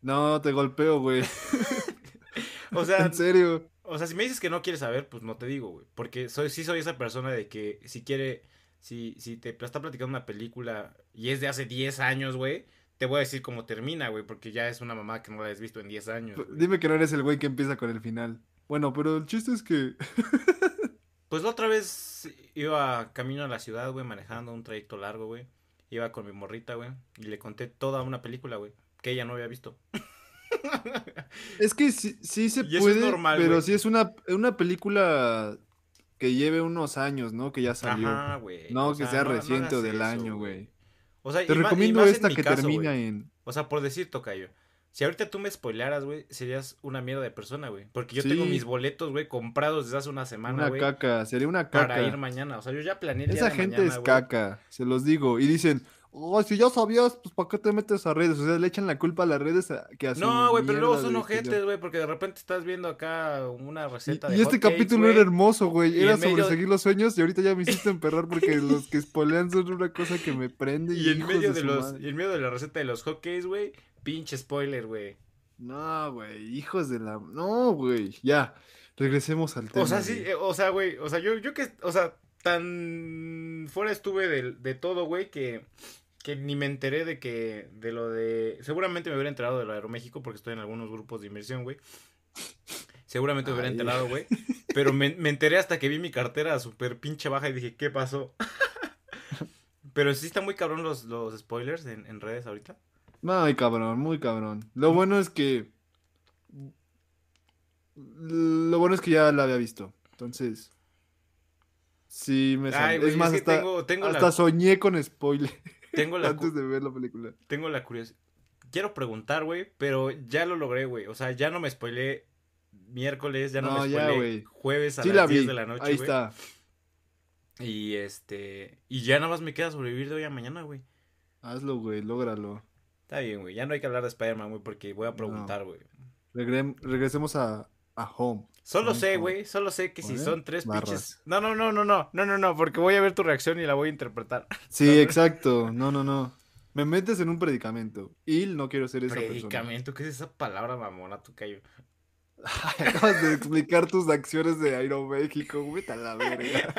Speaker 2: No, te golpeo, güey. [LAUGHS]
Speaker 1: o sea,
Speaker 2: En serio.
Speaker 1: O sea, si me dices que no quieres saber, pues no te digo, güey, porque soy sí soy esa persona de que si quiere si si te está platicando una película y es de hace 10 años, güey, te voy a decir cómo termina, güey, porque ya es una mamá que no la has visto en 10 años. güey.
Speaker 2: Dime que no eres el güey que empieza con el final. Bueno, pero el chiste es que. [LAUGHS]
Speaker 1: Pues la otra vez iba camino a la ciudad, güey, manejando un trayecto largo, güey. Iba con mi morrita, güey, y le conté toda una película, güey, que ella no había visto. [LAUGHS]
Speaker 2: Es que sí, sí se
Speaker 1: Y
Speaker 2: puede,
Speaker 1: normal,
Speaker 2: pero
Speaker 1: güey.
Speaker 2: sí es una, una película que lleve unos años, ¿no? Que ya salió.
Speaker 1: Ajá, güey.
Speaker 2: no,
Speaker 1: o
Speaker 2: que
Speaker 1: sea,
Speaker 2: sea
Speaker 1: no- no
Speaker 2: reciente o del
Speaker 1: eso,
Speaker 2: año, güey.
Speaker 1: O sea,
Speaker 2: Te recomiendo
Speaker 1: más
Speaker 2: esta que
Speaker 1: caso,
Speaker 2: termina en.
Speaker 1: O sea, por decir, Tocayo. Si ahorita tú me spoilaras, güey, serías una mierda de persona, güey. Porque yo
Speaker 2: Sí.
Speaker 1: tengo mis boletos, güey, comprados desde hace una semana,
Speaker 2: Una caca, sería una caca.
Speaker 1: Para ir mañana. O sea, yo ya planeé
Speaker 2: Esa gente
Speaker 1: mañana,
Speaker 2: es caca, se los digo. Y dicen, oh, si ya sabías, pues ¿para qué te metes a redes? O sea, le echan la culpa a las redes a- que su
Speaker 1: No, güey, pero luego son ojetes, güey, porque de repente estás viendo acá una receta
Speaker 2: Y,
Speaker 1: de
Speaker 2: y este capítulo era hermoso, güey.
Speaker 1: y
Speaker 2: Era
Speaker 1: en medio
Speaker 2: sobre seguir los sueños y ahorita ya me hiciste emperrar porque [LAUGHS] los que spoilean son una cosa que me prende.
Speaker 1: Y en
Speaker 2: hijos
Speaker 1: medio de los, y en medio de la receta de los hotcakes, güey, pinche spoiler, güey.
Speaker 2: No, güey, hijos de la... No, güey, ya. Regresemos al tema.
Speaker 1: O sea, sí,
Speaker 2: güey.
Speaker 1: eh, o sea, güey, o sea, yo, yo que, o sea, tan fuera estuve de, de todo, güey, que, que ni me enteré de que, de lo de, seguramente me hubiera enterado de lo de Aeroméxico porque estoy en algunos grupos de inversión, güey. Seguramente me hubiera enterado, güey. Pero me, me enteré hasta que vi mi cartera súper pinche baja y dije, ¿qué pasó? [LAUGHS] Pero sí está muy cabrón los, los spoilers en, en redes ahorita.
Speaker 2: Ay, cabrón, muy cabrón. Lo bueno es que... Lo bueno es que ya la había visto. Entonces... Sí, me
Speaker 1: Ay, güey,
Speaker 2: Es más,
Speaker 1: es que
Speaker 2: hasta,
Speaker 1: tengo, tengo
Speaker 2: hasta
Speaker 1: la,
Speaker 2: soñé con spoiler
Speaker 1: tengo la,
Speaker 2: antes de ver la película.
Speaker 1: tengo la curiosidad. Quiero preguntar, güey, pero ya lo logré, güey. O sea, ya no me spoilé miércoles, ya no,
Speaker 2: No,
Speaker 1: me spoilé jueves a
Speaker 2: Sí
Speaker 1: las
Speaker 2: la
Speaker 1: 10
Speaker 2: vi.
Speaker 1: de la noche,
Speaker 2: Ahí está.
Speaker 1: Y este, y ya nada más me queda sobrevivir de hoy a mañana, güey.
Speaker 2: Hazlo, güey, lógralo.
Speaker 1: Está bien, güey. Ya no hay que hablar de Spider-Man, güey, porque voy a preguntar, güey.
Speaker 2: Regre- regresemos a, a Home.
Speaker 1: Solo sé, güey, solo sé que si son tres
Speaker 2: barras.
Speaker 1: pinches. No, no, no, no, no, no, no, no, porque voy a ver tu reacción y la voy a interpretar. [LAUGHS]
Speaker 2: Sí, exacto. No, no, no. Me metes en un predicamento. Y no quiero ser esa persona.
Speaker 1: Predicamento, ¿qué es esa palabra mamona, tu callo? [LAUGHS]
Speaker 2: Acabas de explicar tus acciones de Aeroméxico, güey, a la verga.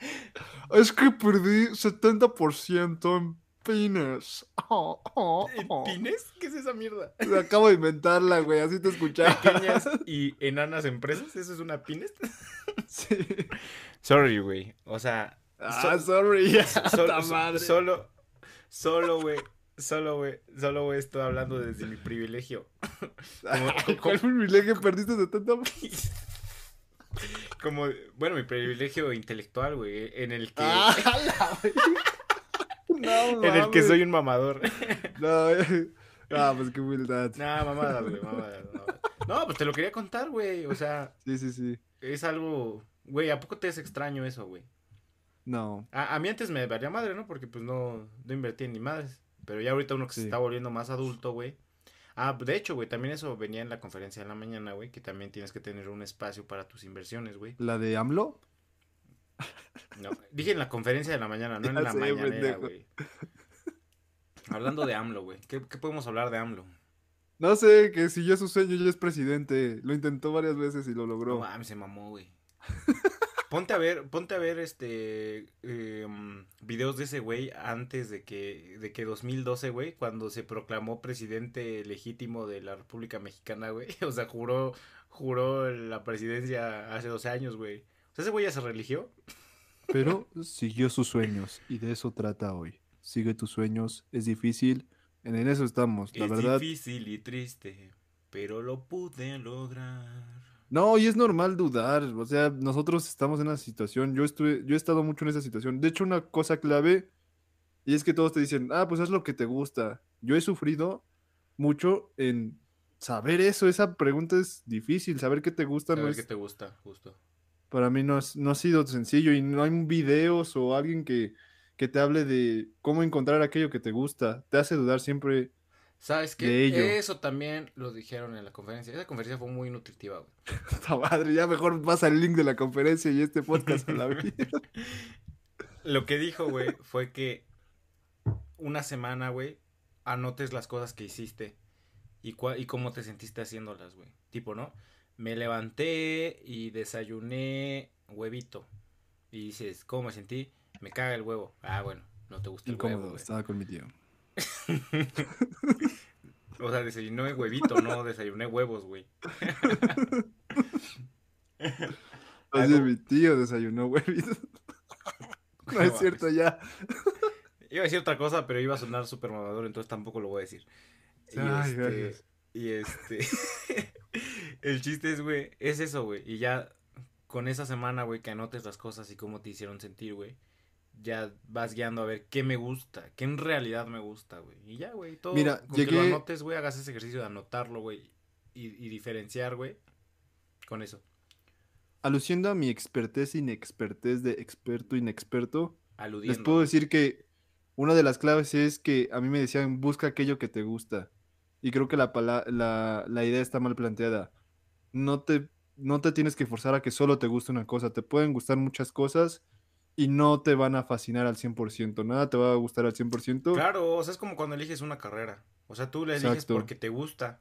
Speaker 2: [LAUGHS] Es que perdí 70% en pines. Oh, oh,
Speaker 1: ¿En
Speaker 2: oh.
Speaker 1: ¿Pines? ¿Qué es esa mierda? [LAUGHS]
Speaker 2: Acabo de inventarla, güey, así te escuchaba.
Speaker 1: Pequeñas [LAUGHS] y enanas empresas, ¿eso es una pines? [LAUGHS]
Speaker 2: Sí.
Speaker 1: Sorry, güey. O sea,
Speaker 2: Ah, sorry, ya,
Speaker 1: so-
Speaker 2: puta
Speaker 1: so-
Speaker 2: madre.
Speaker 1: solo, solo, güey. Solo, güey, solo, güey, estoy hablando desde mi privilegio.
Speaker 2: Ay, ¿Cuál privilegio perdiste 70%?
Speaker 1: Como, bueno, mi privilegio intelectual, güey, en el que,
Speaker 2: Ah, la No, [LAUGHS]
Speaker 1: en el que soy un mamador. [LAUGHS]
Speaker 2: No, eh. [LAUGHS] ah, pues qué humildad.
Speaker 1: Nah, mamadas, güey, mamadas, mamadas. No, pues te lo quería contar, güey. O sea,
Speaker 2: Sí, sí, sí.
Speaker 1: es algo, güey, ¿a poco te es extraño eso, güey?
Speaker 2: No.
Speaker 1: A, a mí antes me valía madre, ¿no? Porque pues no, no invertí en ni madres. Pero ya ahorita uno que se está volviendo más adulto, güey. Ah, de hecho, güey, también eso venía en la conferencia de la mañana, güey, que también tienes que tener un espacio para tus inversiones, güey.
Speaker 2: ¿La de AMLO?
Speaker 1: No, dije en la conferencia de la mañana, no en la
Speaker 2: sé,
Speaker 1: mañanera, güey. Hablando de AMLO, güey. ¿Qué, ¿Qué podemos hablar de AMLO?
Speaker 2: No sé, que si ya es su sueño, ya es presidente. Lo intentó varias veces y lo logró.
Speaker 1: No mames, se mamó, güey. Ponte a ver, ponte a ver este em, videos de ese güey antes de que de que 2012, güey, cuando se proclamó presidente legítimo de la República Mexicana, güey. [LAUGHS] O sea, juró juró la presidencia hace 12 años, güey. O sea, ese güey ya se religió. [LAUGHS]
Speaker 2: Pero siguió sus sueños y de eso trata hoy. Sigue tus sueños, es difícil, en eso estamos, la
Speaker 1: es
Speaker 2: verdad.
Speaker 1: difícil y triste, pero lo pude lograr.
Speaker 2: No, y es normal dudar, o sea, nosotros estamos en una situación, yo estuve, yo he estado mucho en esa situación. De hecho, una cosa clave, y es que todos te dicen, ah, pues haz lo que te gusta. Yo he sufrido mucho en saber eso, esa pregunta es difícil, saber qué te gusta
Speaker 1: A
Speaker 2: no es,
Speaker 1: qué te gusta, justo.
Speaker 2: Para mí no, es- no ha sido sencillo y no hay videos o alguien que, que te hable de cómo encontrar aquello que te gusta. Te hace dudar siempre.
Speaker 1: ¿Sabes qué?
Speaker 2: De ello.
Speaker 1: Eso también lo dijeron en la conferencia. Esa conferencia fue muy nutritiva, güey. [LAUGHS]
Speaker 2: Puta madre, ya mejor pasa el link de la conferencia y este podcast a la vida. [LAUGHS]
Speaker 1: Lo que dijo, güey, fue que una semana, güey, anotes las cosas que hiciste y, cua- y cómo te sentiste haciéndolas, güey. Tipo, ¿no? Me levanté y desayuné huevito. Y dices, ¿cómo me sentí? Me caga el huevo. Ah, bueno, no te gusta el huevo,
Speaker 2: Incómodo,
Speaker 1: güey.
Speaker 2: estaba con mi tío. [LAUGHS]
Speaker 1: O sea, desayuné huevito, no desayuné huevos, güey. [LAUGHS]
Speaker 2: Así
Speaker 1: Algo-
Speaker 2: mi tío desayunó huevitos. [LAUGHS] No es cierto ya.
Speaker 1: Iba a decir otra cosa, pero iba a sonar súper mamador, entonces tampoco lo voy a decir. Y
Speaker 2: Ay,
Speaker 1: este,
Speaker 2: gracias.
Speaker 1: y este, el chiste es, güey, es eso, güey. Y ya con esa semana, güey, que anotes las cosas y cómo te hicieron sentir, güey, ya vas guiando a ver qué me gusta, qué en realidad me gusta, güey. Y ya, güey, todo.
Speaker 2: Mira,
Speaker 1: con que lo
Speaker 2: llegué-
Speaker 1: anotes, güey, hagas ese ejercicio de anotarlo, güey, y, y diferenciar, güey, con eso.
Speaker 2: Aluciendo a mi expertez inexpertez de experto inexperto,
Speaker 1: Aludiendo.
Speaker 2: les puedo decir que una de las claves es que a mí me decían busca aquello que te gusta. Y creo que la, la, la idea está mal planteada. No te, no te tienes que forzar a que solo te guste una cosa. Te pueden gustar muchas cosas y no te van a fascinar al 100%. Nada te va a gustar al 100%.
Speaker 1: Claro, o sea, es como cuando eliges una carrera. O sea, tú la eliges
Speaker 2: Exacto.
Speaker 1: porque te gusta,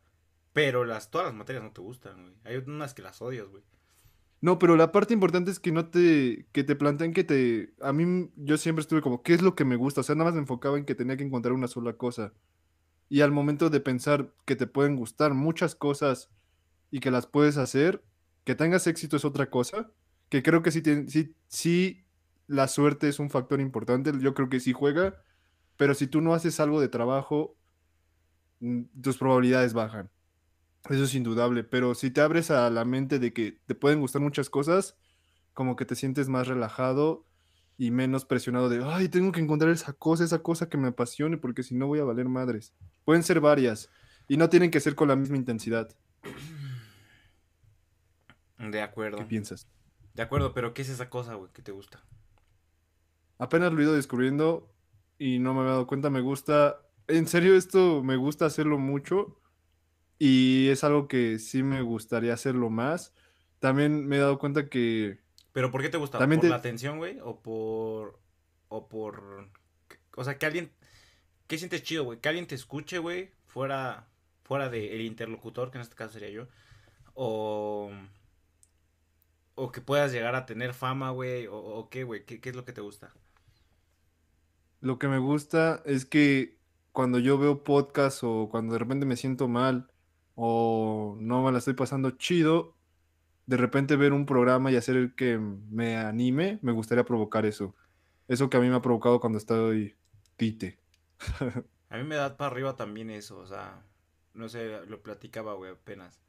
Speaker 1: pero las, todas las materias no te gustan, güey. Hay unas que las odias, güey.
Speaker 2: No, pero la parte importante es que no te, que te planteen que te, a mí, yo siempre estuve como, ¿qué es lo que me gusta? O sea, nada más me enfocaba en que tenía que encontrar una sola cosa. Y al momento de pensar que te pueden gustar muchas cosas y que las puedes hacer, que tengas éxito es otra cosa, que creo que sí, sí, sí, la suerte es un factor importante, yo creo que sí juega, pero si tú no haces algo de trabajo, tus probabilidades bajan. Eso es indudable, pero si te abres a la mente de que te pueden gustar muchas cosas, como que te sientes más relajado y menos presionado de, ay, tengo que encontrar esa cosa, esa cosa que me apasione, porque si no voy a valer madres. Pueden ser varias y no tienen que ser con la misma intensidad.
Speaker 1: De acuerdo.
Speaker 2: ¿Qué piensas?
Speaker 1: De acuerdo, pero ¿qué es esa cosa, güey, que te gusta?
Speaker 2: Apenas lo he ido descubriendo y no me había dado cuenta, me gusta, en serio esto me gusta hacerlo mucho y es algo que sí me gustaría hacerlo más. También me he dado cuenta que
Speaker 1: ¿Pero por qué te gusta?
Speaker 2: También
Speaker 1: ¿Por
Speaker 2: te-
Speaker 1: la atención, güey? ¿O por... o por... O sea, que alguien... ¿Qué sientes chido, güey? Que alguien te escuche, güey, fuera, fuera del interlocutor, que en este caso sería yo. O, o que puedas llegar a tener fama, güey. O, o qué, güey. ¿Qué, ¿Qué es lo que te gusta?
Speaker 2: Lo que me gusta es que cuando yo veo podcast o cuando de repente me siento mal o no me la estoy pasando chido, de repente ver un programa y hacer el que me anime, me gustaría provocar eso. Eso que a mí me ha provocado cuando estoy quite. [LAUGHS]
Speaker 1: A mí me da para arriba también eso, o sea, no sé, lo platicaba, güey, apenas.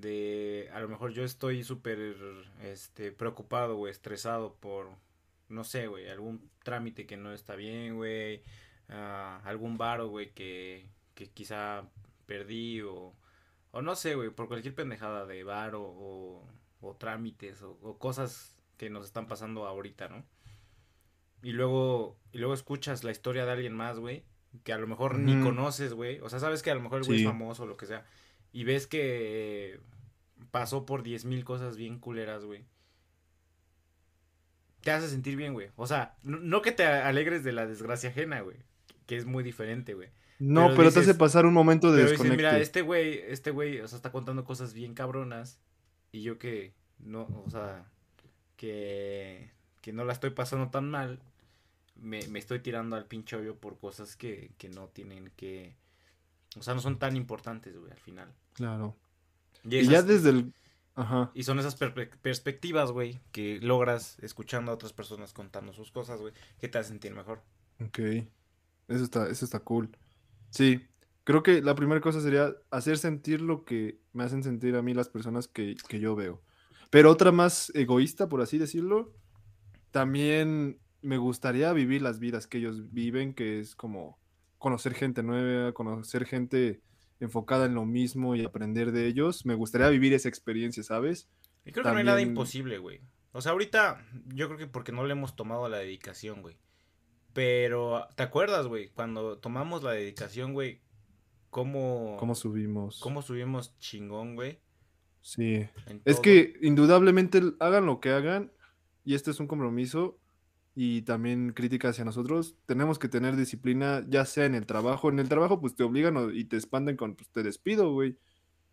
Speaker 1: De, a lo mejor yo estoy súper, este, preocupado, güey, estresado por, no sé, güey, algún trámite que no está bien, güey, ah, algún varo, güey, que, que quizá perdí o, o no sé, güey, por cualquier pendejada de varo o, o trámites o, o cosas que nos están pasando ahorita, ¿no? Y luego, y luego escuchas la historia de alguien más, güey, que a lo mejor ni conoces, güey. O sea, sabes que a lo mejor el güey
Speaker 2: Sí.
Speaker 1: es famoso o lo que sea. Y ves que pasó por diez mil cosas bien culeras, güey. Te hace sentir bien, güey. O sea, no, que te alegres de la desgracia ajena, güey. Que es muy diferente, güey.
Speaker 2: No,
Speaker 1: Pero
Speaker 2: pero, te hace pasar un momento de
Speaker 1: dices, mira, este güey, este güey, o sea, está contando cosas bien cabronas. Y yo que no, o sea, que, que no la estoy pasando tan mal. Me, me estoy tirando al pinche hoyo por cosas que, que no tienen que. O sea, no son tan importantes, güey, al final.
Speaker 2: Claro.
Speaker 1: Y,
Speaker 2: ya desde el... Ajá.
Speaker 1: y son esas perspectivas, güey, que logras escuchando a otras personas contando sus cosas, güey, que te hacen sentir mejor.
Speaker 2: Ok. Eso está, eso está cool. Sí. Creo que la primera cosa sería hacer sentir lo que me hacen sentir a mí las personas que, que yo veo. Pero otra más egoísta, por así decirlo, también me gustaría vivir las vidas que ellos viven, que es como conocer gente nueva, conocer gente enfocada en lo mismo y aprender de ellos. Me gustaría vivir esa experiencia, ¿sabes?
Speaker 1: Y creo que no hay nada imposible, güey. O sea, ahorita yo creo que porque no le hemos tomado la dedicación, güey. Pero, ¿te acuerdas, güey? Cuando tomamos la dedicación, güey, cómo,
Speaker 2: ¿Cómo subimos?
Speaker 1: cómo subimos chingón, güey.
Speaker 2: Sí. Es que indudablemente hagan lo que hagan, y este es un compromiso y también crítica hacia nosotros, tenemos que tener disciplina, ya sea en el trabajo. En el trabajo, pues te obligan y te espantan con, pues te despido, güey.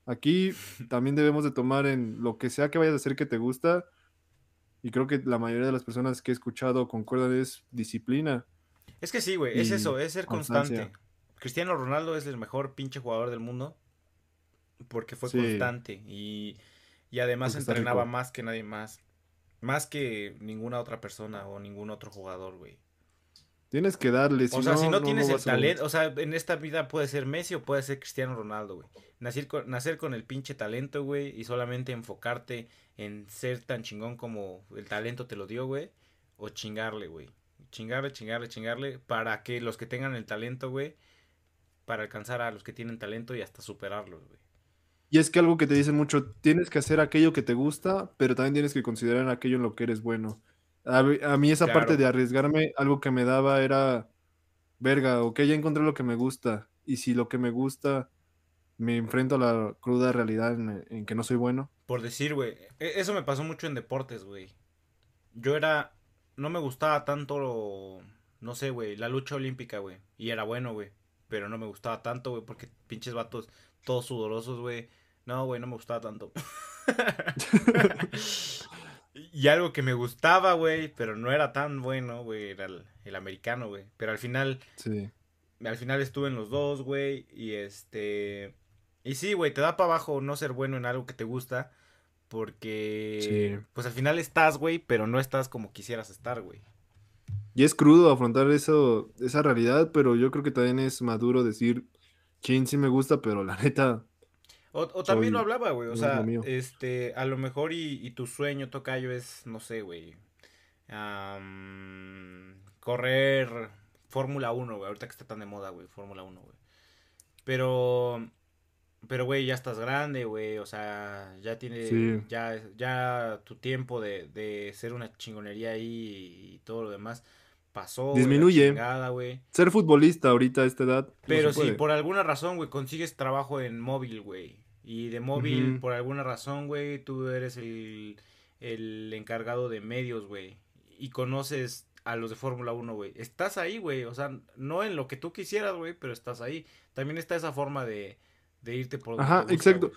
Speaker 2: Aquí [LAUGHS] también debemos de tomar en lo que sea que vayas a hacer que te gusta, y creo que la mayoría de las personas que he escuchado concuerdan es disciplina.
Speaker 1: Es que sí, güey, es eso, es ser
Speaker 2: constancia.
Speaker 1: constante. Cristiano Ronaldo es el mejor pinche jugador del mundo porque fue
Speaker 2: Sí.
Speaker 1: constante y, y además
Speaker 2: Porque
Speaker 1: entrenaba más que nadie más. Más que ninguna otra persona o ningún otro jugador, güey.
Speaker 2: Tienes que darle,
Speaker 1: o sea, si no, tienes el talento, o sea, en esta vida puede ser Messi o puede ser Cristiano Ronaldo, güey. Nacer con, nacer con el pinche talento, güey, y solamente enfocarte en ser tan chingón como el talento te lo dio, güey, o chingarle, güey. Chingarle, chingarle, chingarle, para que los que tengan el talento, güey, para alcanzar a los que tienen talento y hasta superarlos, güey.
Speaker 2: Y es que algo que te dicen mucho, tienes que hacer aquello que te gusta, pero también tienes que considerar aquello en lo que eres bueno. A, mí- a mí esa parte de arriesgarme, algo que me daba era, verga, ok, ya encontré lo que me gusta. Y si lo que me gusta me enfrento a la cruda realidad en, en que no soy bueno.
Speaker 1: Por decir, güey, e- eso me pasó mucho en deportes, güey. Yo era, no me gustaba tanto, lo- no sé, güey, la lucha olímpica, güey. Y era bueno, güey. Pero no me gustaba tanto, güey, porque pinches vatos todos sudorosos, güey. No, güey, no me gustaba tanto. [LAUGHS] y algo que me gustaba, güey, pero no era tan bueno, güey, era el, el americano, güey. Pero al final,
Speaker 2: Sí.
Speaker 1: al final estuve en los dos, güey. Y este. Y sí, güey, te da para abajo no ser bueno en algo que te gusta. Porque.
Speaker 2: Sí.
Speaker 1: Pues al final estás, güey, pero no estás como quisieras estar, güey.
Speaker 2: Y es crudo afrontar eso, esa realidad, pero yo creo que también es maduro decir, chin, sí me gusta, pero la neta,
Speaker 1: O, o también lo hablaba, güey. O
Speaker 2: no
Speaker 1: sea, este. A lo mejor y, y tu sueño, tocayo, es, no sé, güey. am, correr Fórmula 1, güey. Ahorita que está tan de moda, güey. Fórmula 1, güey. Pero. Pero, güey, ya estás grande, güey. O sea, ya tiene.
Speaker 2: Sí.
Speaker 1: Ya, ya tu tiempo de, de ser una chingonería ahí y todo lo demás pasó.
Speaker 2: Disminuye.
Speaker 1: chingada,
Speaker 2: ser futbolista ahorita a esta edad. no
Speaker 1: Pero
Speaker 2: se
Speaker 1: si por alguna razón, güey, consigues trabajo en móvil, güey. Y de móvil, por alguna razón, güey, tú eres el, el encargado de medios, güey. Y conoces a los de Fórmula 1, güey. Estás ahí, güey. O sea, no en lo que tú quisieras, güey, pero estás ahí. También está esa forma de, de irte por donde
Speaker 2: Ajá,
Speaker 1: te gusta,
Speaker 2: exacto.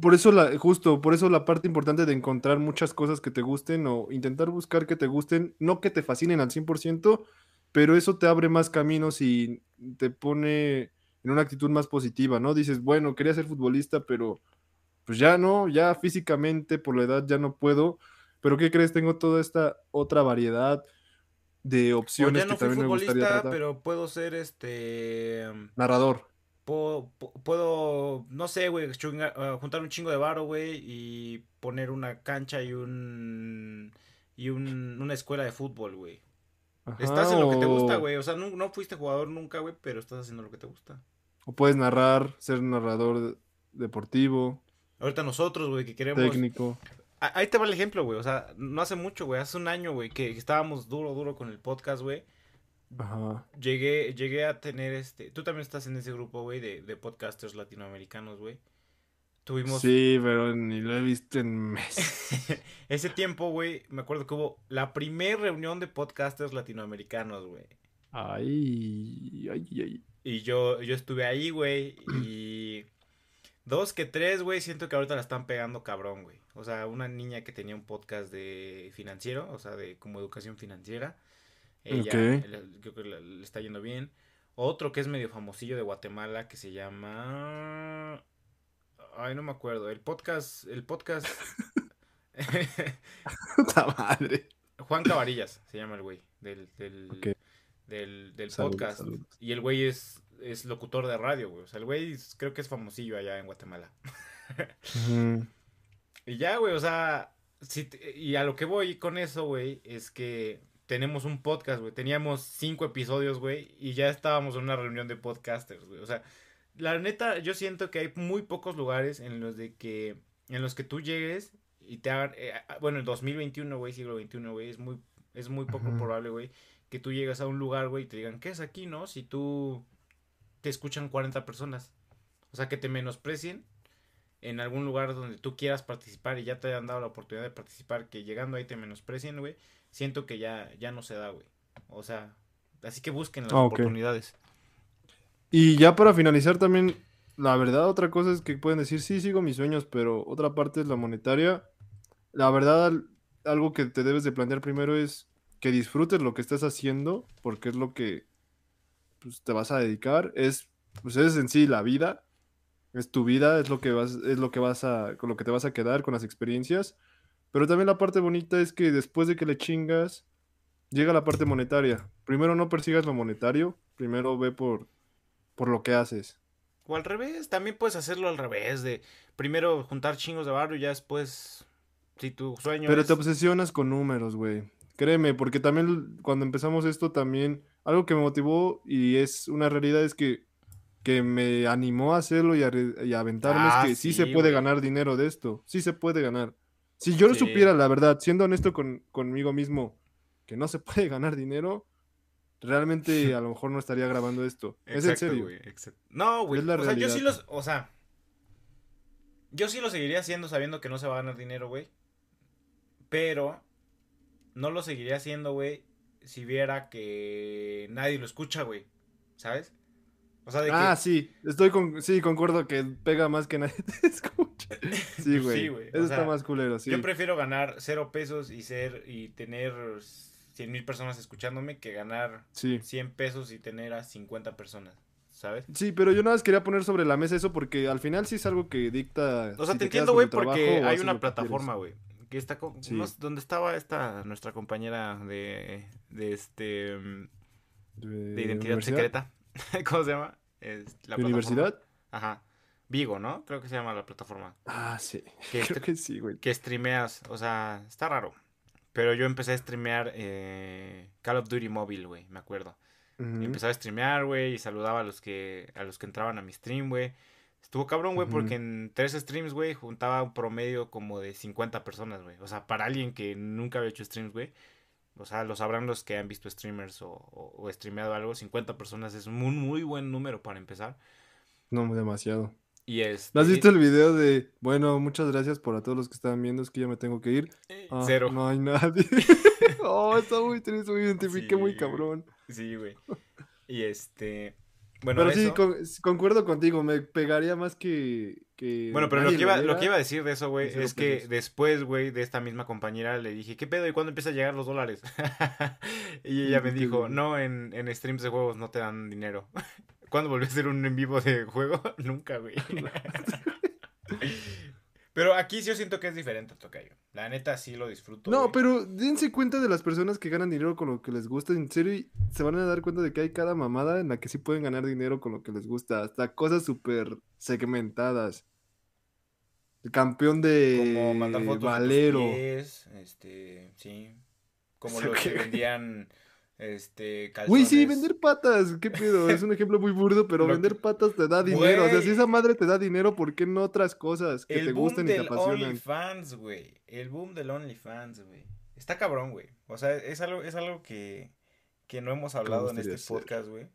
Speaker 2: Por eso la, justo, por eso la parte importante de encontrar muchas cosas que te gusten o intentar buscar que te gusten, no que te fascinen al 100%, pero eso te abre más caminos y te pone en una actitud más positiva, ¿no? Dices, bueno, quería ser futbolista, pero pues ya no, ya físicamente por la edad ya no puedo, pero ¿qué crees? Tengo toda esta otra variedad de
Speaker 1: O
Speaker 2: opciones
Speaker 1: ya no
Speaker 2: que
Speaker 1: fui
Speaker 2: también me gustaría
Speaker 1: futbolista,
Speaker 2: tratar.
Speaker 1: pero puedo ser este.
Speaker 2: Narrador.
Speaker 1: Puedo, pu- puedo, no sé, güey, ah, juntar un chingo de varo, güey, y poner una cancha y un. y un, una escuela de fútbol, güey. Estás en lo que te gusta, güey. O sea, no, no fuiste jugador nunca, güey, pero estás haciendo lo que te gusta.
Speaker 2: O puedes narrar, ser narrador deportivo,
Speaker 1: Ahorita nosotros, güey, que queremos.
Speaker 2: técnico.
Speaker 1: Ah, Ahí te va el ejemplo, güey. O sea, no hace mucho, güey. Hace un año, güey, que estábamos duro, duro con el podcast, güey.
Speaker 2: Ajá.
Speaker 1: Llegué, llegué a tener este. Tú también estás en ese grupo, güey, de, de podcasters latinoamericanos, güey. Tuvimos.
Speaker 2: Sí, pero ni lo he visto en meses. [LAUGHS]
Speaker 1: Ese tiempo, güey, me acuerdo que hubo la primer reunión de podcasters latinoamericanos, güey.
Speaker 2: Ay, ay, ay.
Speaker 1: Y yo, yo estuve ahí, güey, y dos que tres, güey, siento que ahorita la están pegando cabrón, güey. O sea, una niña que tenía un podcast de financiero, o sea, de como educación financiera. Ella,
Speaker 2: Ok.
Speaker 1: le- creo que le está yendo bien. Otro que es medio famosillo de Guatemala que se llama... Ay, no me acuerdo. El podcast, el podcast... [LAUGHS]
Speaker 2: Puta madre.
Speaker 1: Juan Cabarillas se llama el güey del, del, del, podcast. Y el güey es, es locutor de radio, güey. O sea, el güey es- creo que es famosillo allá en Guatemala. [LAUGHS] Y ya, güey, o sea, si te- y a lo que voy con eso, güey, es que tenemos un podcast, güey. Teníamos cinco episodios, güey, y ya estábamos en una reunión de podcasters, güey. O sea, la neta, yo siento que hay muy pocos lugares en los de que, en los que tú llegues y te hagan, eh, ah, bueno, el 2021, güey, siglo XXI, güey, es muy, es muy poco probable, güey, que tú llegas a un lugar, güey, y te digan, ¿qué es aquí, no? Si tú te escuchan 40 personas. O sea, que te menosprecien en algún lugar donde tú quieras participar y ya te hayan dado la oportunidad de participar, que llegando ahí te menosprecien, güey, siento que ya, ya no se da, güey. O sea, así que busquen las
Speaker 2: Ah,
Speaker 1: oportunidades.
Speaker 2: Y ya para finalizar también, la verdad, otra cosa es que pueden decir, sí, sigo mis sueños, pero otra parte es la monetaria. La verdad, al- algo que te debes de plantear primero es que disfrutes lo que estás haciendo, porque es lo que pues, te vas a dedicar. Es, pues es en sí la vida, es tu vida, es lo que vas, es lo que vas a, con lo que te vas a quedar, con las experiencias. Pero también la parte bonita es que después de que le chingas, llega la parte monetaria. Primero no persigas lo monetario, primero ve por, por lo que haces.
Speaker 1: O al revés, también puedes hacerlo al revés, de primero juntar chingos de barrio y ya después, si tu sueño
Speaker 2: Pero
Speaker 1: es...
Speaker 2: te obsesionas con números, güey. Créeme, porque también cuando empezamos esto también, algo que me motivó y es una realidad es que, que me animó a hacerlo y a, y a aventarme
Speaker 1: Ah,
Speaker 2: es que sí,
Speaker 1: sí,
Speaker 2: se puede
Speaker 1: güey.
Speaker 2: ganar dinero de esto. Sí se puede ganar. Si yo lo supiera, la verdad, siendo honesto con, conmigo mismo, que no se puede ganar dinero, realmente [LAUGHS] a lo mejor no estaría grabando esto. es en serio.
Speaker 1: exacto. No, güey.
Speaker 2: Es la
Speaker 1: o sea, yo sí
Speaker 2: realidad.
Speaker 1: los. O sea. Yo sí lo seguiría haciendo sabiendo que no se va a ganar dinero, güey. Pero. No lo seguiría haciendo, güey. Si viera que nadie lo escucha, güey. ¿Sabes? O sea, de que.
Speaker 2: Ah, sí, estoy con, sí, concuerdo que pega más que nadie te [LAUGHS] escucha. [LAUGHS] Sí, güey.
Speaker 1: sí, güey, o
Speaker 2: Eso está más culero, sí.
Speaker 1: Yo prefiero ganar cero pesos y ser. Y tener 100 mil personas escuchándome que ganar
Speaker 2: Sí.
Speaker 1: 100 pesos y tener a 50 personas. ¿Sabes?
Speaker 2: Sí, pero yo nada más quería poner sobre la mesa eso porque al final sí es algo que dicta.
Speaker 1: O sea,
Speaker 2: si
Speaker 1: te entiendo, güey, porque hay una plataforma, güey. Que está con,
Speaker 2: Sí.
Speaker 1: no sé, donde estaba esta nuestra compañera de, de este de identidad secreta. [LAUGHS] ¿Cómo se llama? Es la
Speaker 2: ¿De
Speaker 1: plataforma.
Speaker 2: universidad?
Speaker 1: Ajá. Vigo, ¿no? Creo que se llama la plataforma.
Speaker 2: Ah, sí.
Speaker 1: Que, [LAUGHS]
Speaker 2: Creo que sí, güey.
Speaker 1: que streameas, o sea, está raro. Pero yo empecé a streamear eh, Call of Duty Mobile, güey, me acuerdo. Y empezaba a streamear, güey, y saludaba a los que a los que entraban a mi stream, güey. Estuvo cabrón, güey, porque en tres streams, güey, juntaba un promedio como de 50 personas, güey. O sea, para alguien que nunca había hecho streams, güey. O sea, lo sabrán los que han visto streamers o, o, o streameado algo. 50 personas es un muy buen número para empezar.
Speaker 2: No, demasiado.
Speaker 1: Y es...
Speaker 2: ¿No has visto el video de, bueno, muchas gracias por a todos los que estaban viendo, es que ya me tengo que ir? Ah,
Speaker 1: Cero.
Speaker 2: No hay nadie. [LAUGHS] Oh, está muy triste, me identifiqué
Speaker 1: Sí,
Speaker 2: muy cabrón.
Speaker 1: Sí, güey. Y este. Bueno,
Speaker 2: pero sí, con- concuerdo contigo, me pegaría más que. que
Speaker 1: Bueno, pero lo que, iba, lo
Speaker 2: viera.
Speaker 1: que iba a decir de eso, güey, es que después, güey, de esta misma compañera le dije, ¿qué pedo? ¿Y cuándo empieza a llegar los dólares? [LAUGHS] y ella me dijo, no, en, en streams de juegos no te dan dinero. [LAUGHS] ¿Cuándo volvió a hacer un en vivo de juego? [LAUGHS] Nunca, güey. [LAUGHS] pero aquí sí yo siento que es diferente, Tocayo. La neta sí lo disfruto.
Speaker 2: No,
Speaker 1: güey.
Speaker 2: pero dense cuenta de las personas que ganan dinero con lo que les gusta. En serio, y se van a dar cuenta de que hay cada mamada en la que sí pueden ganar dinero con lo que les gusta. Hasta cosas súper segmentadas. El campeón de
Speaker 1: Como mandar fotos
Speaker 2: Valero.
Speaker 1: de tus pies, este, sí. Como [LAUGHS]
Speaker 2: ¿Eso
Speaker 1: los que vendían, este, calzones.
Speaker 2: Güey, sí, vender patas, qué pedo, es un ejemplo muy burdo, [LAUGHS] pero vender patas te da dinero, o sea, si esa madre te da dinero, ¿por qué no otras cosas que
Speaker 1: El
Speaker 2: te
Speaker 1: boom
Speaker 2: gusten y te
Speaker 1: del
Speaker 2: apasionan?
Speaker 1: OnlyFans, güey. El boom del OnlyFans, güey. Está cabrón, güey. O sea, es algo, es algo que, que no hemos hablado en este
Speaker 2: ser.
Speaker 1: podcast, güey.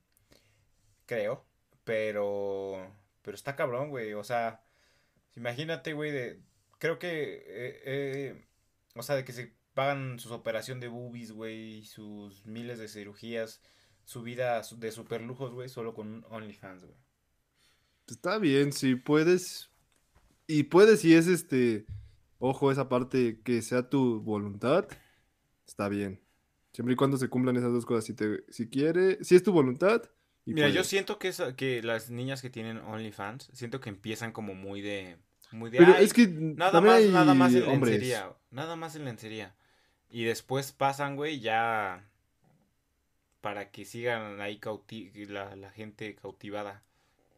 Speaker 1: Creo. Pero, pero está cabrón, güey. O sea, imagínate, güey, de, creo que, eh, eh, o sea, de que se pagan su operación de boobies, güey, sus miles de cirugías, su vida de super lujos, güey, solo con un OnlyFans, güey.
Speaker 2: Está bien, si puedes, y puedes si es este, ojo, esa parte que sea tu voluntad, está bien. Siempre y cuando se cumplan esas dos cosas, si te, si quiere, si es tu voluntad, y
Speaker 1: Mira, yo siento que, esa- que las niñas que tienen OnlyFans, siento que empiezan como muy de... Muy de
Speaker 2: Pero
Speaker 1: "Ay,
Speaker 2: es que
Speaker 1: nada más,
Speaker 2: hay
Speaker 1: nada más en
Speaker 2: hombres.
Speaker 1: lencería. Nada más en lencería. Y después pasan, güey, ya... Para que sigan ahí cauti la, la gente cautivada.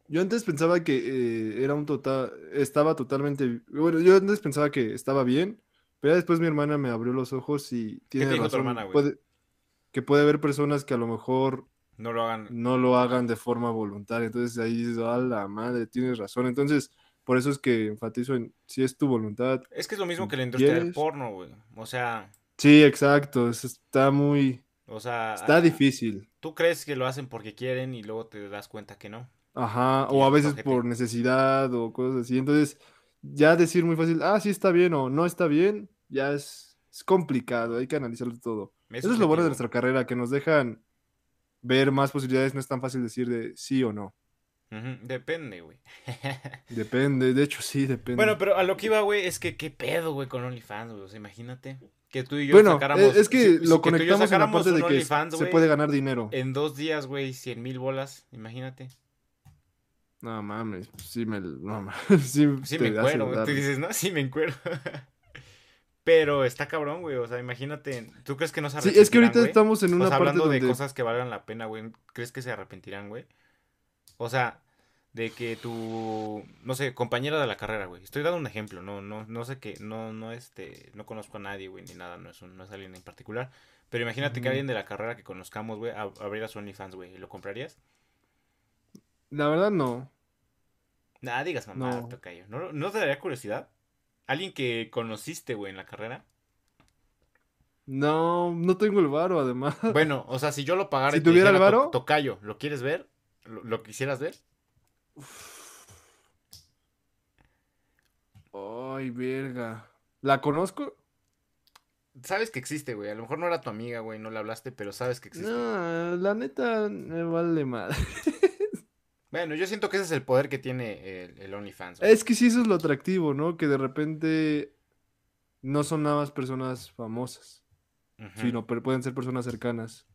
Speaker 2: Yo antes pensaba que eh, era un total, estaba totalmente, bueno, yo antes pensaba que estaba bien, pero después mi hermana me abrió los ojos y tiene
Speaker 1: te dijo tu
Speaker 2: razón,
Speaker 1: hermana, güey?
Speaker 2: puede- que puede haber personas que a lo mejor
Speaker 1: No lo hagan.
Speaker 2: no lo hagan de forma voluntaria, entonces ahí dices, a la madre, tienes razón, entonces por eso es que enfatizo en si es tu voluntad.
Speaker 1: Es que es lo mismo que la industria del porno, güey. O sea...
Speaker 2: Sí, exacto, es- está muy,
Speaker 1: O sea...
Speaker 2: está difícil.
Speaker 1: Tú crees que lo hacen porque quieren y luego te das cuenta que no.
Speaker 2: Ajá, o a
Speaker 1: es
Speaker 2: veces por necesidad o cosas así. Entonces, ya decir muy fácil, ah, sí está bien o no está bien, ya es, es complicado, hay que analizarlo todo.
Speaker 1: Es
Speaker 2: Eso es lo bueno de nuestra carrera, que nos dejan ver más posibilidades, no es tan fácil decir de sí o no.
Speaker 1: Depende, güey. [LAUGHS]
Speaker 2: Depende, de hecho sí, depende.
Speaker 1: Bueno, pero a lo que iba, güey, es que qué pedo, güey, con OnlyFans, güey. O sea, imagínate que tú y yo
Speaker 2: Bueno,
Speaker 1: sacáramos.
Speaker 2: es que
Speaker 1: si-
Speaker 2: lo
Speaker 1: que
Speaker 2: conectamos en la parte de que se puede ganar dinero.
Speaker 1: En dos días, güey, 100 mil bolas, imagínate.
Speaker 2: No mames, sí me, no mames, [LAUGHS] sí,
Speaker 1: me encuero, güey. Tú dices, no, sí me encuero. [LAUGHS] Pero está cabrón, güey. O sea, imagínate. ¿Tú crees que no se
Speaker 2: Sí, es que ahorita
Speaker 1: arrepentirán,
Speaker 2: estamos en
Speaker 1: O
Speaker 2: una
Speaker 1: sea,
Speaker 2: parte
Speaker 1: hablando de
Speaker 2: donde
Speaker 1: cosas que valgan la pena, güey. ¿Crees que se arrepentirán, güey? O sea, de que tu, no sé, compañera de la carrera, güey. Estoy dando un ejemplo, no, no, no sé qué, no, no, este, no conozco a nadie, güey, ni nada, no es, un- no es alguien en particular. Pero imagínate que alguien de la carrera que conozcamos, güey, ab- abriera su OnlyFans, güey. ¿Lo comprarías?
Speaker 2: la verdad no.
Speaker 1: Nada, digas mamá,
Speaker 2: No.
Speaker 1: tocayo. ¿No, ¿No te daría curiosidad? Alguien que conociste, güey, en la carrera.
Speaker 2: No, no tengo el varo además.
Speaker 1: Bueno, o sea, si yo lo pagara
Speaker 2: Si
Speaker 1: y
Speaker 2: tuviera el
Speaker 1: dijera, "To-
Speaker 2: varo".
Speaker 1: Tocayo, ¿lo quieres ver? ¿Lo, lo quisieras ver?
Speaker 2: Ay, verga. ¿La conozco?
Speaker 1: Sabes que existe, güey. A lo mejor no era tu amiga, güey, no le hablaste, pero sabes que existe.
Speaker 2: No, la neta me vale madre.
Speaker 1: Bueno, yo siento que ese es el poder que tiene el, el OnlyFans. güey.
Speaker 2: Es que sí, eso es lo atractivo, ¿no? Que de repente no son nada más personas famosas, sino pero pueden ser personas cercanas.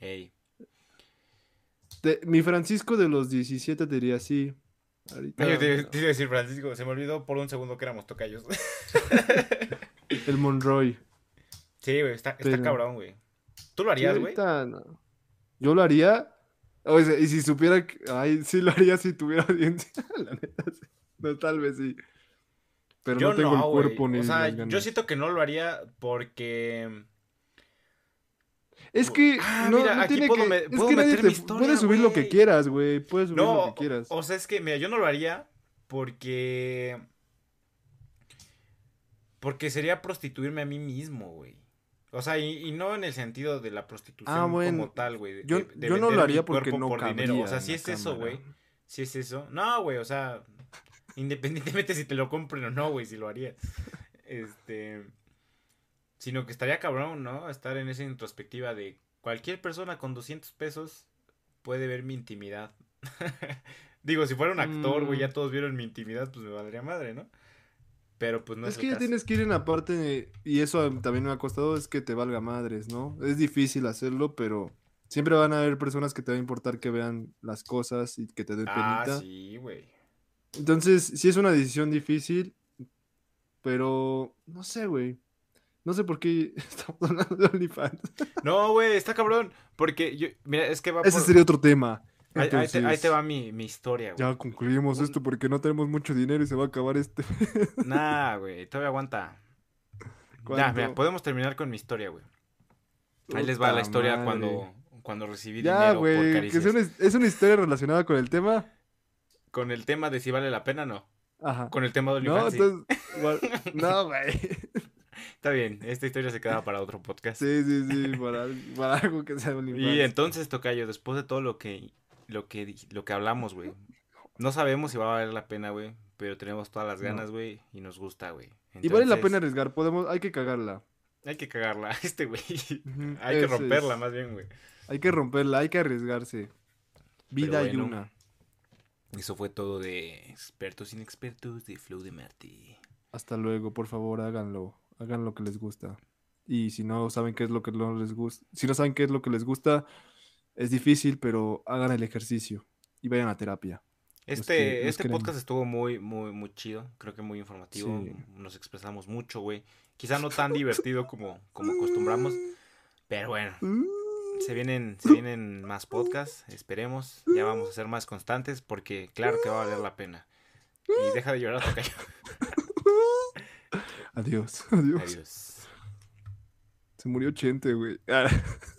Speaker 1: Ey.
Speaker 2: De- mi Francisco de los 17 te diría sí. Ahorita,
Speaker 1: Yo te, iba a decir, Francisco, se me olvidó por un segundo que éramos tocayos. [LAUGHS]
Speaker 2: El Monroy.
Speaker 1: sí, güey, está, está
Speaker 2: Pero-
Speaker 1: cabrón, güey. ¿Tú lo harías, güey?
Speaker 2: no. Yo lo haría. O sea, y si supiera que. Ay, sí lo haría si tuviera [LAUGHS] audiencia. La neta, sí. No, tal vez sí. Pero
Speaker 1: yo
Speaker 2: no tengo el cuerpo ni
Speaker 1: O sea, yo siento que no lo haría porque...
Speaker 2: Es que
Speaker 1: Ah,
Speaker 2: no,
Speaker 1: mira,
Speaker 2: no
Speaker 1: aquí
Speaker 2: tiene
Speaker 1: puedo
Speaker 2: que.
Speaker 1: me-
Speaker 2: es
Speaker 1: puedo
Speaker 2: que nadie
Speaker 1: meter
Speaker 2: te
Speaker 1: mi historia,
Speaker 2: puedes subir lo que quieras, güey. Puedes subir
Speaker 1: No,
Speaker 2: lo que quieras.
Speaker 1: o sea, es que, mira, yo no lo haría porque... Porque sería prostituirme a mí mismo, güey. O sea, y, y no en el sentido de la prostitución
Speaker 2: Ah, bueno.
Speaker 1: como tal, güey.
Speaker 2: yo
Speaker 1: de- de
Speaker 2: yo no lo haría porque no
Speaker 1: por dinero. O sea, si es eso, güey. Si es eso. No, güey, o sea, [LAUGHS] independientemente si te lo compren o no, güey, si lo haría. Este. Sino que estaría cabrón, ¿no? Estar en esa introspectiva de cualquier persona con 200 pesos puede ver mi intimidad. [LAUGHS] Digo, si fuera un actor, güey,
Speaker 2: Mm.
Speaker 1: ya todos vieron mi intimidad, pues me valdría madre, ¿no? Pero pues no es,
Speaker 2: es que ya tienes que ir en la parte, y eso también me ha costado, es que te valga madres, ¿no? Es difícil hacerlo, pero siempre van a haber personas que te va a importar que vean las cosas y que te den
Speaker 1: Ah,
Speaker 2: penita.
Speaker 1: sí, güey.
Speaker 2: Entonces, sí es una decisión difícil, pero no sé, güey. No sé por qué [LAUGHS] estamos hablando de OnlyFans.
Speaker 1: No, güey, está cabrón. Porque yo, mira, es que va
Speaker 2: Ese
Speaker 1: por...
Speaker 2: sería otro tema.
Speaker 1: Ahí, ahí te, ahí te
Speaker 2: Entonces,
Speaker 1: va mi, mi historia, güey.
Speaker 2: Ya concluimos
Speaker 1: Un-
Speaker 2: esto porque no tenemos mucho dinero y se va a acabar este.
Speaker 1: Nah, güey, todavía aguanta.
Speaker 2: ¿Cuánto?
Speaker 1: mira, podemos terminar con mi historia, güey. Ahí les va la historia
Speaker 2: madre.
Speaker 1: cuando, cuando recibí
Speaker 2: Ya,
Speaker 1: dinero por
Speaker 2: güey, que
Speaker 1: caricias.
Speaker 2: una, es una historia relacionada con el tema.
Speaker 1: Con el tema de si vale la pena, no.
Speaker 2: Ajá.
Speaker 1: Con el tema de
Speaker 2: No,
Speaker 1: OnlyFans, sí.
Speaker 2: entonces, igual- [LAUGHS] no, güey.
Speaker 1: Está bien, esta historia se queda para otro podcast.
Speaker 2: Sí, sí, sí, para, para algo que sea
Speaker 1: Y
Speaker 2: OnlyFans.
Speaker 1: entonces, Tocayo, después de todo lo que, lo que, lo que hablamos, güey. No sabemos si va a valer la pena, güey. Pero tenemos todas las ganas, güey. Y nos gusta, güey.
Speaker 2: Y vale la pena arriesgar, podemos, hay que cagarla.
Speaker 1: Hay que cagarla, [LAUGHS] este güey. Hay que romperla
Speaker 2: es.
Speaker 1: más bien, güey.
Speaker 2: Hay que romperla, hay que arriesgarse. Vida y una.
Speaker 1: Eso fue todo de expertos inexpertos de Flow de Marty.
Speaker 2: Hasta luego, por favor, háganlo. Hagan lo que les gusta. Y si no saben qué es lo que no les gusta, si no saben qué es lo que les gusta, es difícil, pero hagan el ejercicio y vayan a terapia.
Speaker 1: Este,
Speaker 2: que-
Speaker 1: este
Speaker 2: queremos.
Speaker 1: podcast estuvo muy, muy, muy chido. Creo que muy informativo.
Speaker 2: Sí.
Speaker 1: Nos expresamos mucho, güey. Quizá no tan divertido como, como acostumbramos. Pero bueno, se vienen, se vienen más podcasts. Esperemos. Ya vamos a ser más constantes porque claro que va a valer la pena. Y deja de llorar, Tocayo. [LAUGHS]
Speaker 2: Adiós, [LAUGHS] adiós.
Speaker 1: Adiós.
Speaker 2: Se murió Chente, güey. Ah. [LAUGHS]